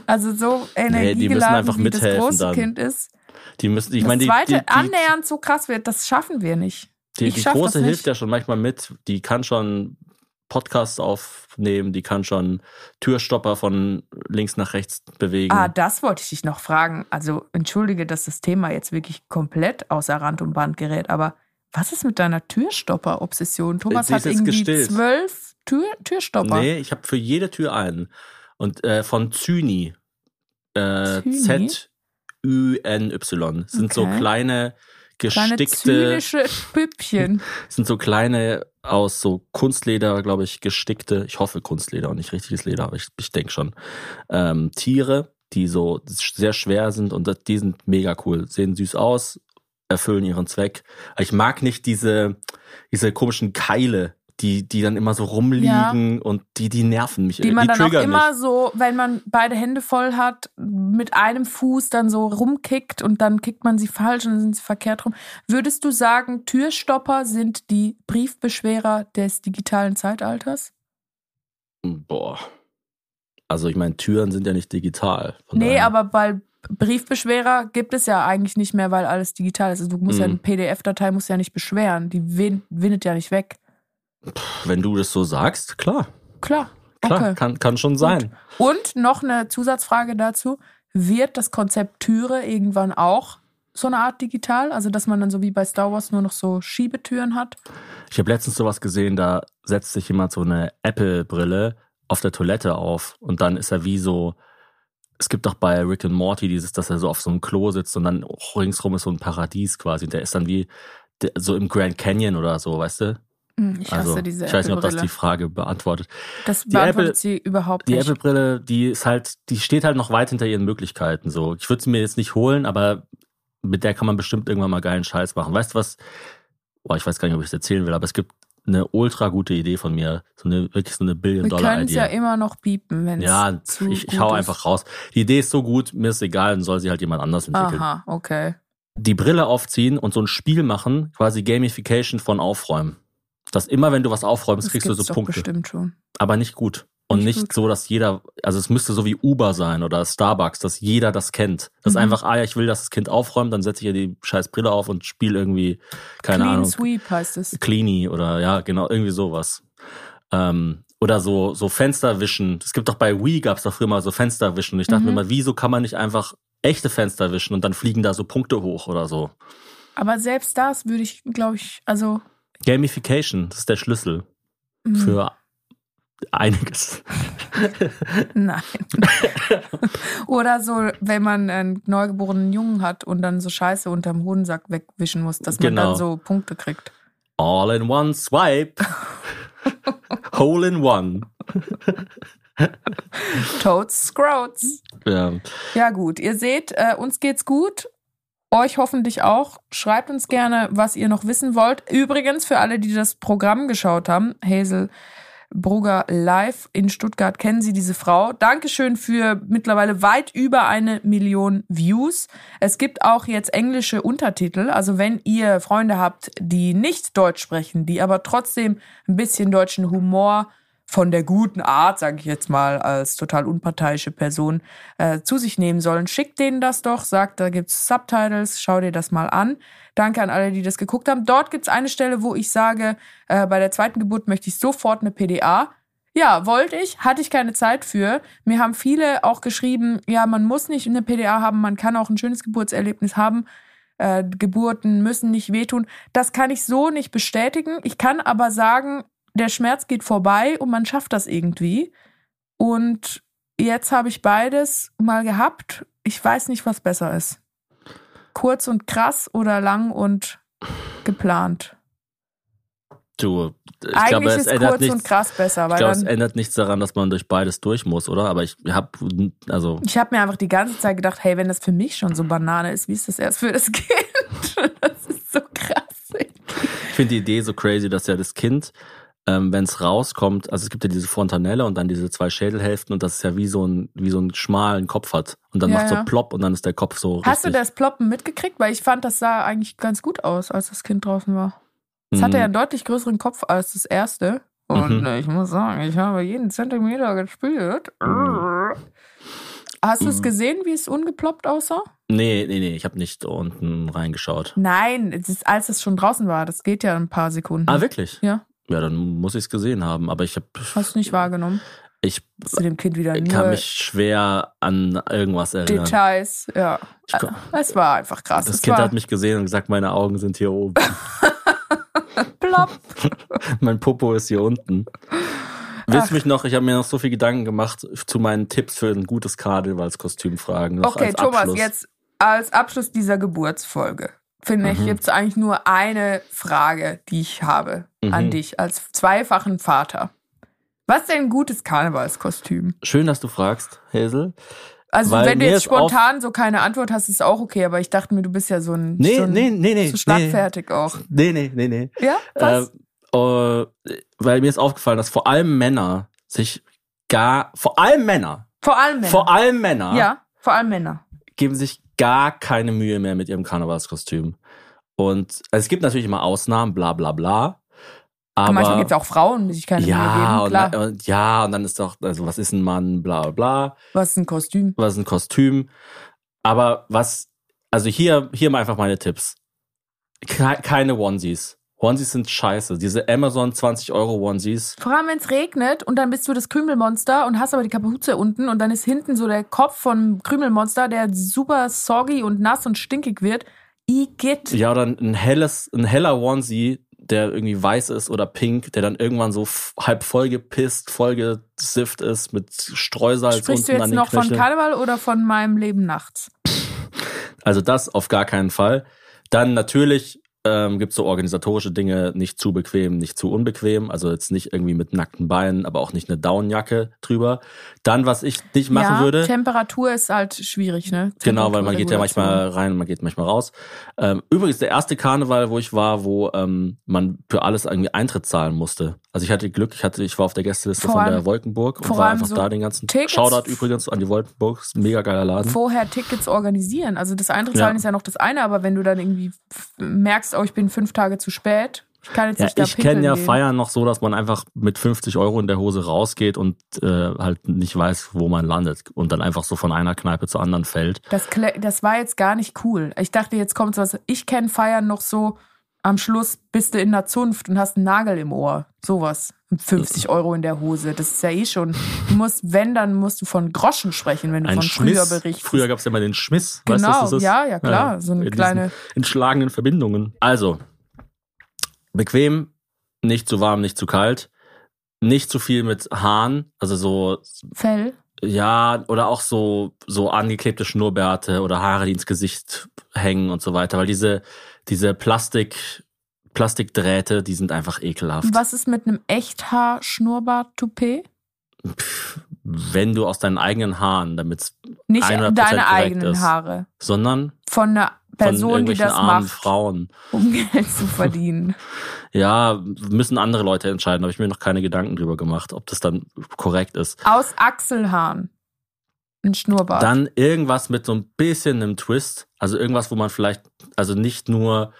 also so energiegeladen einfach wie das große dann. Kind ist. Die müssen, ich das meine, die, zweite die, die, annähernd so krass wird, das schaffen wir nicht. die, die große das hilft ja schon manchmal mit. Die kann schon Podcasts aufnehmen, die kann schon Türstopper von links nach rechts bewegen. Ah, das wollte ich dich noch fragen. Also entschuldige, dass das Thema jetzt wirklich komplett außer Rand und Band gerät, aber was ist mit deiner Türstopper-Obsession? Thomas hat irgendwie gestillt. zwölf Tür Türstopper. Nee, ich habe für jede Tür einen. Und äh, von Zyni. Äh? Z-Ü-N-Y. Sind so Okay. kleine Kleine gestickte, zynische Püppchen. sind so kleine aus so Kunstleder, glaube ich, gestickte, ich hoffe Kunstleder und nicht richtiges Leder, aber ich, ich denke schon, ähm, Tiere, die so sehr schwer sind und die sind mega cool, sehen süß aus, erfüllen ihren Zweck. Ich mag nicht diese, diese komischen Keile, die, die dann immer so rumliegen und die, die nerven mich. Die man dann auch immer mich. so, wenn man beide Hände voll hat, mit einem Fuß dann so rumkickt und dann kickt man sie falsch und dann sind sie verkehrt rum. Würdest du sagen, Türstopper sind die Briefbeschwerer des digitalen Zeitalters? Boah. Also ich meine, Türen sind ja nicht digital. Nee, daher- aber bei Briefbeschwerer gibt es ja eigentlich nicht mehr, weil alles digital ist. Also du musst ja Mhm. eine PDF-Datei musst ja nicht beschweren. Die win windet ja nicht weg. Wenn du das so sagst, klar. Klar. Klar, Okay. kann, kann schon sein. Und noch eine Zusatzfrage dazu. Wird das Konzept Türe irgendwann auch so eine Art digital? Also, dass man dann so wie bei Star Wars nur noch so Schiebetüren hat? Ich habe letztens sowas gesehen, da setzt sich jemand so eine Apple-Brille auf der Toilette auf und dann ist er wie so. Es gibt doch bei Rick and Morty dieses, dass er so auf so einem Klo sitzt und dann ringsrum ist so ein Paradies quasi. Der ist dann wie so im Grand Canyon oder so, weißt du? Hm, Ich hasse Also, diese ich weiß nicht, ob das die Frage beantwortet. Das die beantwortet Apple- sie überhaupt Die nicht. Apple-Brille, die ist halt, die steht halt noch weit hinter ihren Möglichkeiten. So, ich würde sie mir jetzt nicht holen, aber mit der kann man bestimmt irgendwann mal geilen Scheiß machen. Weißt du was? Boah, ich weiß gar nicht, ob ich es erzählen will, aber es gibt eine ultra gute Idee von mir. So eine, wirklich so eine Wir können es Billion-Dollar-Idee. ja immer noch biepen, wenn es Ja, zu ich, ich hau ist. einfach raus. Die Idee ist so gut, mir ist egal, dann soll sie halt jemand anders entwickeln. Aha, okay. Die Brille aufziehen und so ein Spiel machen, quasi Gamification von Aufräumen. Dass immer, wenn du was aufräumst, Das kriegst du so Punkte. bestimmt schon. aber nicht gut. Und Nicht nicht, gut. so, dass jeder, also es müsste so wie Uber sein oder Starbucks, dass jeder das kennt. Das Mhm. ist einfach, ah ja, ich will, dass das Kind aufräumt, dann setze ich ihr die scheiß Brille auf und spiele irgendwie, keine Clean Ahnung, Sweep heißt es. Cleanie oder ja, genau, irgendwie sowas. Ähm, oder so, so Fensterwischen. Es gibt doch bei Wii gab es doch früher mal so Fensterwischen. Und ich dachte Mhm. mir mal, wieso kann man nicht einfach echte Fenster wischen und dann fliegen da so Punkte hoch oder so. Aber selbst das würde ich, glaube ich, also Gamification, das ist der Schlüssel mh, für einiges. Nein. Oder so, wenn man einen neugeborenen Jungen hat und dann so Scheiße unterm Hodensack wegwischen muss, dass man Genau. dann so Punkte kriegt. All in one swipe. Hole in one. Toads, Scroats. Ja. Ja, gut. Ihr seht, äh, uns geht's gut. Euch hoffentlich auch. Schreibt uns gerne, was ihr noch wissen wollt. Übrigens, für alle, die das Programm geschaut haben, Hazel Brugger live in Stuttgart, kennen Sie diese Frau. Dankeschön für mittlerweile weit über eine Million Views. Es gibt auch jetzt englische Untertitel. Also wenn ihr Freunde habt, die nicht Deutsch sprechen, die aber trotzdem ein bisschen deutschen Humor von der guten Art, sage ich jetzt mal, als total unparteiische Person äh, zu sich nehmen sollen. Schickt denen das doch, sagt, da gibt's Subtitles, schau dir das mal an. Danke an alle, die das geguckt haben. Dort gibt's eine Stelle, wo ich sage, äh, bei der zweiten Geburt möchte ich sofort eine PDA. Ja, wollte ich, hatte ich keine Zeit für. Mir haben viele auch geschrieben, ja, man muss nicht eine PDA haben, man kann auch ein schönes Geburtserlebnis haben. äh, Geburten müssen nicht wehtun. Das kann ich so nicht bestätigen. Ich kann aber sagen, der Schmerz geht vorbei und man schafft das irgendwie. Und jetzt habe ich beides mal gehabt. Ich weiß nicht, was besser ist. Kurz und krass oder lang und geplant. Du, ich Eigentlich glaube, es ist ändert kurz nichts. und krass besser, Ich glaube, es ändert nichts daran, dass man durch beides durch muss, oder? Aber ich habe, also ich habe mir einfach die ganze Zeit gedacht, hey, wenn das für mich schon so Banane ist, wie ist das erst für das Kind? Das ist so krass. Ich finde die Idee so crazy, dass ja das Kind, ähm, wenn es rauskommt, also es gibt ja diese Fontanelle und dann diese zwei Schädelhälften und das ist ja wie so ein, wie so einen schmalen Kopf hat. Und dann Ja, macht so ja. plopp und dann ist der Kopf so Hast du das Ploppen mitgekriegt? Weil ich fand, das sah eigentlich ganz gut aus, als das Kind draußen war. Es hatte ja einen deutlich größeren Kopf als das erste. Und Mhm. ich muss sagen, ich habe jeden Zentimeter gespürt. Mhm. Hast du es Mhm. gesehen, wie es ungeploppt aussah? Nee, nee, nee, ich habe nicht unten reingeschaut. Nein, es ist, als es schon draußen war. Das geht ja ein paar Sekunden. Ah, wirklich? Ja, Ja, dann muss ich es gesehen haben. Aber ich habe, hast du nicht wahrgenommen. ich Zu dem Kind wieder kann mich schwer an irgendwas erinnern. Details. Ja, Ich es war einfach krass. Das es Kind war hat mich gesehen und gesagt, meine Augen sind hier oben. plopp. mein Popo ist hier unten. Willst du mich noch, ich habe mir noch so viel Gedanken gemacht zu meinen Tipps für ein gutes Karnevalskostüm fragen. Okay, Thomas, Abschluss. jetzt als Abschluss dieser Geburtsfolge, finde ich, Mhm. gibt es eigentlich nur eine Frage, die ich habe an Mhm. dich als zweifachen Vater. Was ist denn ein gutes Karnevalskostüm? Schön, dass du fragst, Hazel. Also, Weil wenn du jetzt spontan so keine Antwort hast, ist auch okay, aber ich dachte mir, du bist ja so ein. Nee, so ein, nee, nee, nee. So schlagfertig auch. Nee, nee, nee, nee. Ja? Was? Äh, äh, weil mir ist aufgefallen, dass vor allem Männer sich gar, vor allem Männer, vor allem Männer. vor allem Männer Ja, vor allem Männer. geben sich gar keine Mühe mehr mit ihrem Karnevalskostüm. Und also es gibt natürlich immer Ausnahmen, bla bla bla. Aber Manchmal gibt es auch Frauen, die sich keine Mühe ja, geben. Klar. und, und ja, und dann ist doch, also was ist ein Mann, bla bla bla, Was ist ein Kostüm? was ist ein Kostüm. Aber was, also hier, hier mal einfach meine Tipps. Ke- Keine Onesies. Onesies sind scheiße. Diese Amazon 20 Euro Onesies. Vor allem, wenn es regnet und dann bist du das Krümelmonster und hast aber die Kapuze unten und dann ist hinten so der Kopf vom Krümelmonster, der super soggy und nass und stinkig wird. Igitt. Ja, oder ein helles, ein heller Onesie, der irgendwie weiß ist oder pink, der dann irgendwann so halb vollgepisst, vollgesifft ist mit Streusalz Sprichst du unten an jetzt noch von Knöcheln. Karneval oder von meinem Leben nachts? Also das auf gar keinen Fall. Dann natürlich ähm, gibt es so organisatorische Dinge, nicht zu bequem, nicht zu unbequem. Also jetzt nicht irgendwie mit nackten Beinen, aber auch nicht eine Downjacke drüber. Dann, was ich nicht machen ja, würde. Temperatur ist halt schwierig, ne? Genau, weil man geht ja manchmal rein man geht manchmal raus. Ähm, übrigens, der erste Karneval, wo ich war, wo ähm, man für alles irgendwie Eintritt zahlen musste. Also ich hatte Glück, ich hatte, ich war auf der Gästeliste Vor von allem- der Wolkenburg und war einfach so da den ganzen Tickets- Shoutout übrigens an die Wolkenburg, ist ein mega geiler Laden. vorher Tickets organisieren. Also das Eintrittszahlen Ja. ist ja noch das eine, aber wenn du dann irgendwie merkst, oh, ich bin fünf Tage zu spät, ich kann jetzt Ja, nicht ich kenne ja. Feiern noch so, dass man einfach mit 50 Euro in der Hose rausgeht und äh, halt nicht weiß, wo man landet und dann einfach so von einer Kneipe zur anderen fällt. Das, das war jetzt gar nicht cool. Ich dachte, jetzt kommt was. Ich kenne Feiern noch so, am Schluss bist du in der Zunft und hast einen Nagel im Ohr. Sowas. Und 50 Euro in der Hose. Das ist ja eh schon. Du musst, wenn, dann musst du von Groschen sprechen, wenn du Ein von früher Schmiss. berichtest. Früher gab es ja mal den Schmiss. weißt du, Genau, was das ist? ja, ja, klar. So eine in diesen kleine- Entschlagenen Verbindungen. Also, bequem, nicht zu warm, nicht zu kalt. Nicht zu viel mit Haaren, also so Fell. Ja, oder auch so, so angeklebte Schnurrbärte oder Haare, die ins Gesicht hängen und so weiter, weil diese, diese Plastik, Plastikdrähte, die sind einfach ekelhaft. Was ist mit einem Echthaar-Schnurrbart-Toupet? Wenn du aus deinen eigenen Haaren, damit Nicht 100% deine eigenen ist. Haare. sondern Von einer von Person, die das armen macht, Frauen. um Geld zu verdienen. Ja, müssen andere Leute entscheiden, habe ich mir noch keine Gedanken drüber gemacht, ob das dann korrekt ist. Aus Achselhaaren. Ein Schnurrbart. Dann irgendwas mit so ein bisschen einem Twist. Also irgendwas, wo man vielleicht, also nicht nur,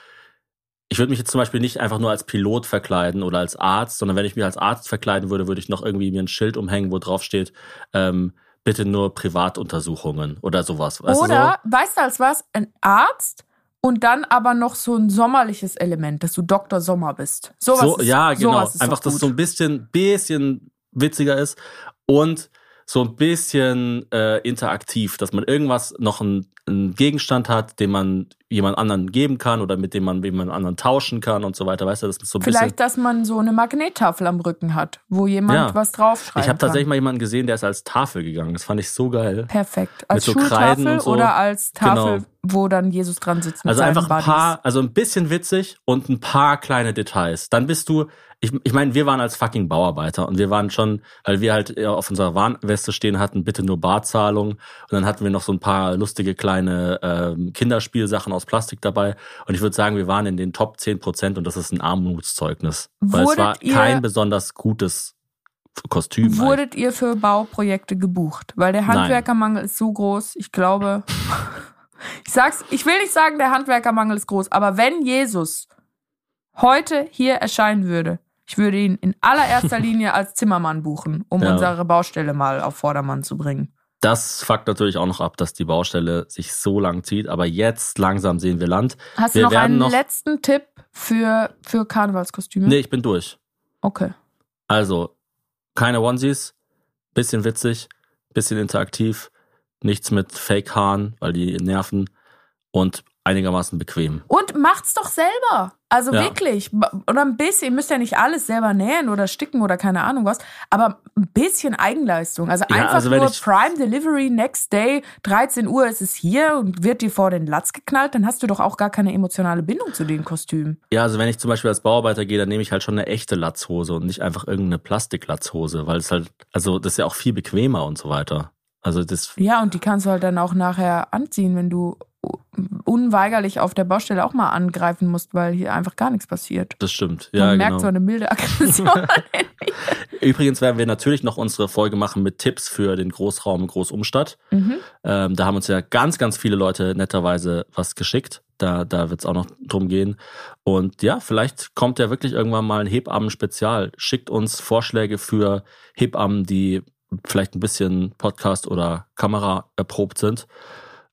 ich würde mich jetzt zum Beispiel nicht einfach nur als Pilot verkleiden oder als Arzt, sondern wenn ich mich als Arzt verkleiden würde, würde ich noch irgendwie mir ein Schild umhängen, wo drauf steht, ähm, bitte nur Privatuntersuchungen oder sowas. Weißt Oder, weißt du als was? Ein Arzt und dann aber noch so ein sommerliches Element, dass du Dr. Sommer bist. du Sowas so? ist, ja, genau. Einfach, dass gut. so ein bisschen, bisschen witziger ist und so ein bisschen äh, interaktiv, dass man irgendwas noch einen Gegenstand hat, den man jemand anderen geben kann oder mit dem man jemand anderen tauschen kann und so weiter. Weißt du, das ist so ein Vielleicht, dass man so eine Magnettafel am Rücken hat, wo jemand Ja. was draufschreibt. bisschen. Ich habe tatsächlich mal jemanden gesehen, der ist als Tafel gegangen. Das fand ich so geil. Perfekt. Als so Schultafel und so. oder als Tafel, Genau. wo dann Jesus dran sitzt. Mit Also einfach ein paar, also ein bisschen witzig und ein paar kleine Details. Dann bist du, ich, ich meine, wir waren als fucking Bauarbeiter und wir waren schon, weil wir halt auf unserer Warnweste stehen hatten, bitte nur Barzahlung. Und dann hatten wir noch so ein paar lustige kleine ähm, Kinderspielsachen aus Plastik dabei. Und ich würde sagen, wir waren in den Top 10 Prozent und das ist ein Armutszeugnis. Weil es Wurdet war ihr- kein besonders gutes Kostüm. Wurdet ihr für Bauprojekte gebucht? Weil der Nein. Handwerkermangel ist so groß. Ich glaube, ich sag's, ich will nicht sagen, der Handwerkermangel ist groß, aber wenn Jesus heute hier erscheinen würde, ich würde ihn in allererster Linie als Zimmermann buchen, um Ja. unsere Baustelle mal auf Vordermann zu bringen. Das fuckt natürlich auch noch ab, dass die Baustelle sich so lang zieht. Aber jetzt langsam sehen wir Land. Hast Wir du noch einen noch- letzten Tipp für, für Karnevalskostüme? Nee, ich bin durch. Okay. Also, keine Onesies, bisschen witzig, bisschen interaktiv, nichts mit Fake-Haaren, weil die nerven und einigermaßen bequem. Und macht's doch selber. Also Ja. wirklich. Oder ein bisschen, ihr müsst ja nicht alles selber nähen oder sticken oder keine Ahnung was, aber ein bisschen Eigenleistung. Also Ja, einfach also nur Prime Delivery, Next Day, 13 Uhr ist es hier und wird dir vor den Latz geknallt, dann hast du doch auch gar keine emotionale Bindung zu den Kostümen. Ja, also wenn ich zum Beispiel als Bauarbeiter gehe, dann nehme ich halt schon eine echte Latzhose und nicht einfach irgendeine Plastiklatzhose, weil es halt, also das ist ja auch viel bequemer und so weiter. Also das, Ja, und die kannst du halt dann auch nachher anziehen, wenn du unweigerlich auf der Baustelle auch mal angreifen musst, weil hier einfach gar nichts passiert. das stimmt. Man Ja, merkt so genau. eine milde Aggression. Übrigens werden wir natürlich noch unsere Folge machen mit Tipps für den Großraum Großumstadt. Mhm. Ähm, da haben uns ja ganz, ganz viele Leute netterweise was geschickt. Da, da wird es auch noch drum gehen. Und ja, vielleicht kommt ja wirklich irgendwann mal ein Hebammen-Spezial. Schickt uns Vorschläge für Hebammen, die vielleicht ein bisschen Podcast oder Kamera erprobt sind.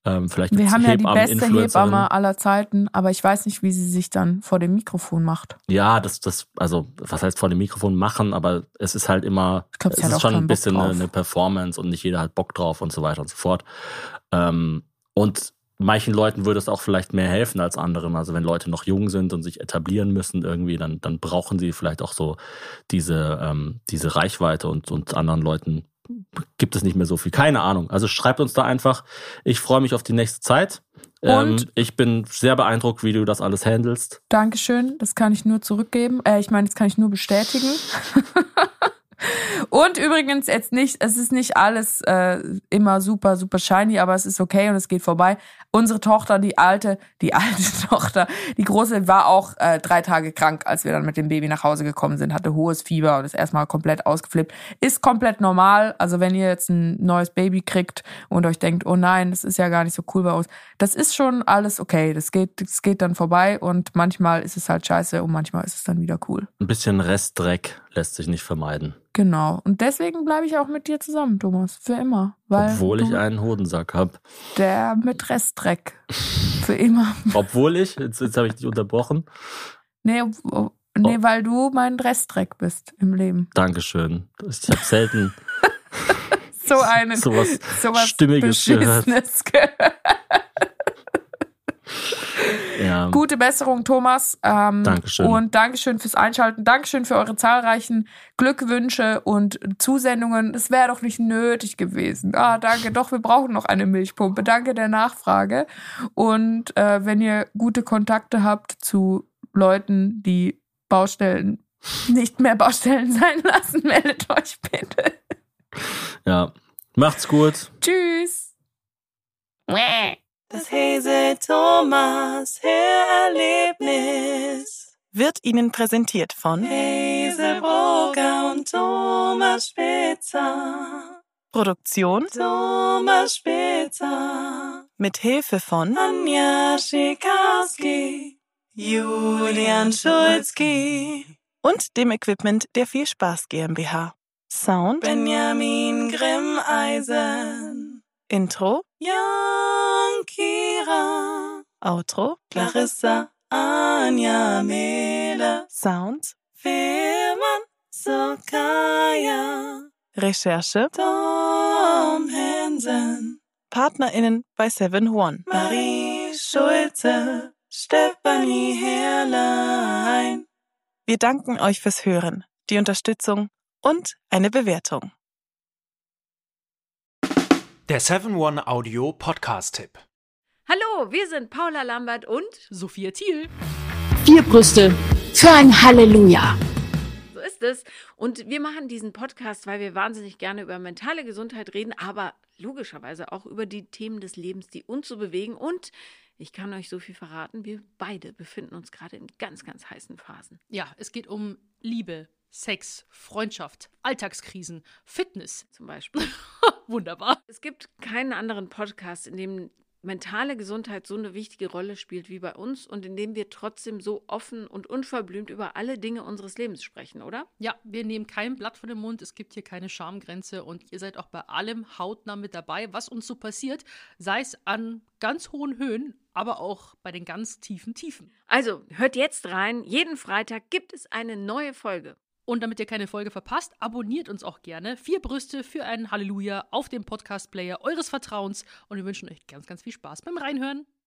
Ähm, vielleicht Wir haben ja die beste. Hebamme aller Zeiten, aber ich weiß nicht, wie sie sich dann vor dem Mikrofon macht. Ja, das, das, also, was heißt vor dem Mikrofon machen, aber es ist halt immer, glaub, es ist schon ein bisschen eine, eine Performance und nicht jeder hat Bock drauf und so weiter und so fort. Ähm, und manchen Leuten würde es auch vielleicht mehr helfen als anderen. Also wenn Leute noch jung sind und sich etablieren müssen irgendwie, dann, dann brauchen sie vielleicht auch so diese, ähm, diese Reichweite und, und anderen Leuten gibt es nicht mehr so viel. Keine Ahnung. Also schreibt uns da einfach. Ich freue mich auf die nächste Zeit. Ähm, Und? ich bin sehr beeindruckt, wie du das alles handelst. Dankeschön, das kann ich nur zurückgeben. Äh, ich meine, das kann ich nur bestätigen. Und übrigens jetzt nicht, es ist nicht alles äh, immer super, super shiny, aber es ist okay und es geht vorbei. Unsere Tochter, die alte, die alte Tochter, die große war auch äh, drei Tage krank, als wir dann mit dem Baby nach Hause gekommen sind, hatte hohes Fieber und ist erstmal komplett ausgeflippt. Ist komplett normal. Also wenn ihr jetzt ein neues Baby kriegt und euch denkt, oh nein, das ist ja gar nicht so cool bei uns, das ist schon alles okay. Das geht, das geht dann vorbei und manchmal ist es halt scheiße und manchmal ist es dann wieder cool. Ein bisschen Restdreck lässt sich nicht vermeiden. Genau. Und deswegen bleibe ich auch mit dir zusammen, Thomas. Für immer. Weil Obwohl ich einen Hodensack habe. der mit Restdreck. Für immer. Obwohl ich, jetzt, jetzt habe ich dich unterbrochen. Nee, ob- nee Oh. weil du mein Restdreck bist im Leben. Dankeschön. Ich habe selten So eine sowas sowas Stimmiges gehört. Gehört. Ja. Gute Besserung, Thomas. Ähm, Dankeschön. Und Dankeschön fürs Einschalten. Dankeschön für eure zahlreichen Glückwünsche und Zusendungen. Es wäre doch nicht nötig gewesen. Ah, danke. Doch, wir brauchen noch eine Milchpumpe. Danke der Nachfrage. Und äh, wenn ihr gute Kontakte habt zu Leuten, die Baustellen nicht mehr Baustellen sein lassen, meldet euch bitte. ja. Macht's gut. Tschüss. Das Hazel Thomas Hörerlebnis wird Ihnen präsentiert von Hazel Broger und Thomas Spitzer. Produktion Thomas Spitzer. Mit Hilfe von Anja Schikarski, Julian Schulzki und dem Equipment der Viel Spaß GmbH. Sound Benjamin Grimmeisen. Intro Jan Kira. Outro Clarissa Anja Mele. Sound Firman Sokaya. Recherche Tom Hansen. PartnerInnen bei 7 One. Marie Schulze, Stefanie Herrlein. Wir danken euch fürs Hören, die Unterstützung und eine Bewertung. Der 7-One Audio Podcast-Tipp. Hallo, wir sind Paula Lambert und Sophia Thiel. Vier Brüste für ein Halleluja. so ist es. Und wir machen diesen Podcast, weil wir wahnsinnig gerne über mentale Gesundheit reden, aber logischerweise auch über die Themen des Lebens, die uns so bewegen. Und ich kann euch so viel verraten, wir beide befinden uns gerade in ganz, ganz heißen Phasen. Ja, es geht um Liebe, Sex, Freundschaft, Alltagskrisen, Fitness. Zum Beispiel. Wunderbar. Es gibt keinen anderen Podcast, in dem mentale Gesundheit so eine wichtige Rolle spielt wie bei uns und in dem wir trotzdem so offen und unverblümt über alle Dinge unseres Lebens sprechen, oder? Ja, wir nehmen kein Blatt von dem Mund, es gibt hier keine Schamgrenze und ihr seid auch bei allem hautnah mit dabei, was uns so passiert, sei es an ganz hohen Höhen, aber auch bei den ganz tiefen Tiefen. Also, hört jetzt rein. Jeden Freitag gibt es eine neue Folge. Und damit ihr keine Folge verpasst, abonniert uns auch gerne. Vier Brüste für ein Halleluja auf dem Podcast-Player eures Vertrauens. Und wir wünschen euch ganz, ganz viel Spaß beim Reinhören.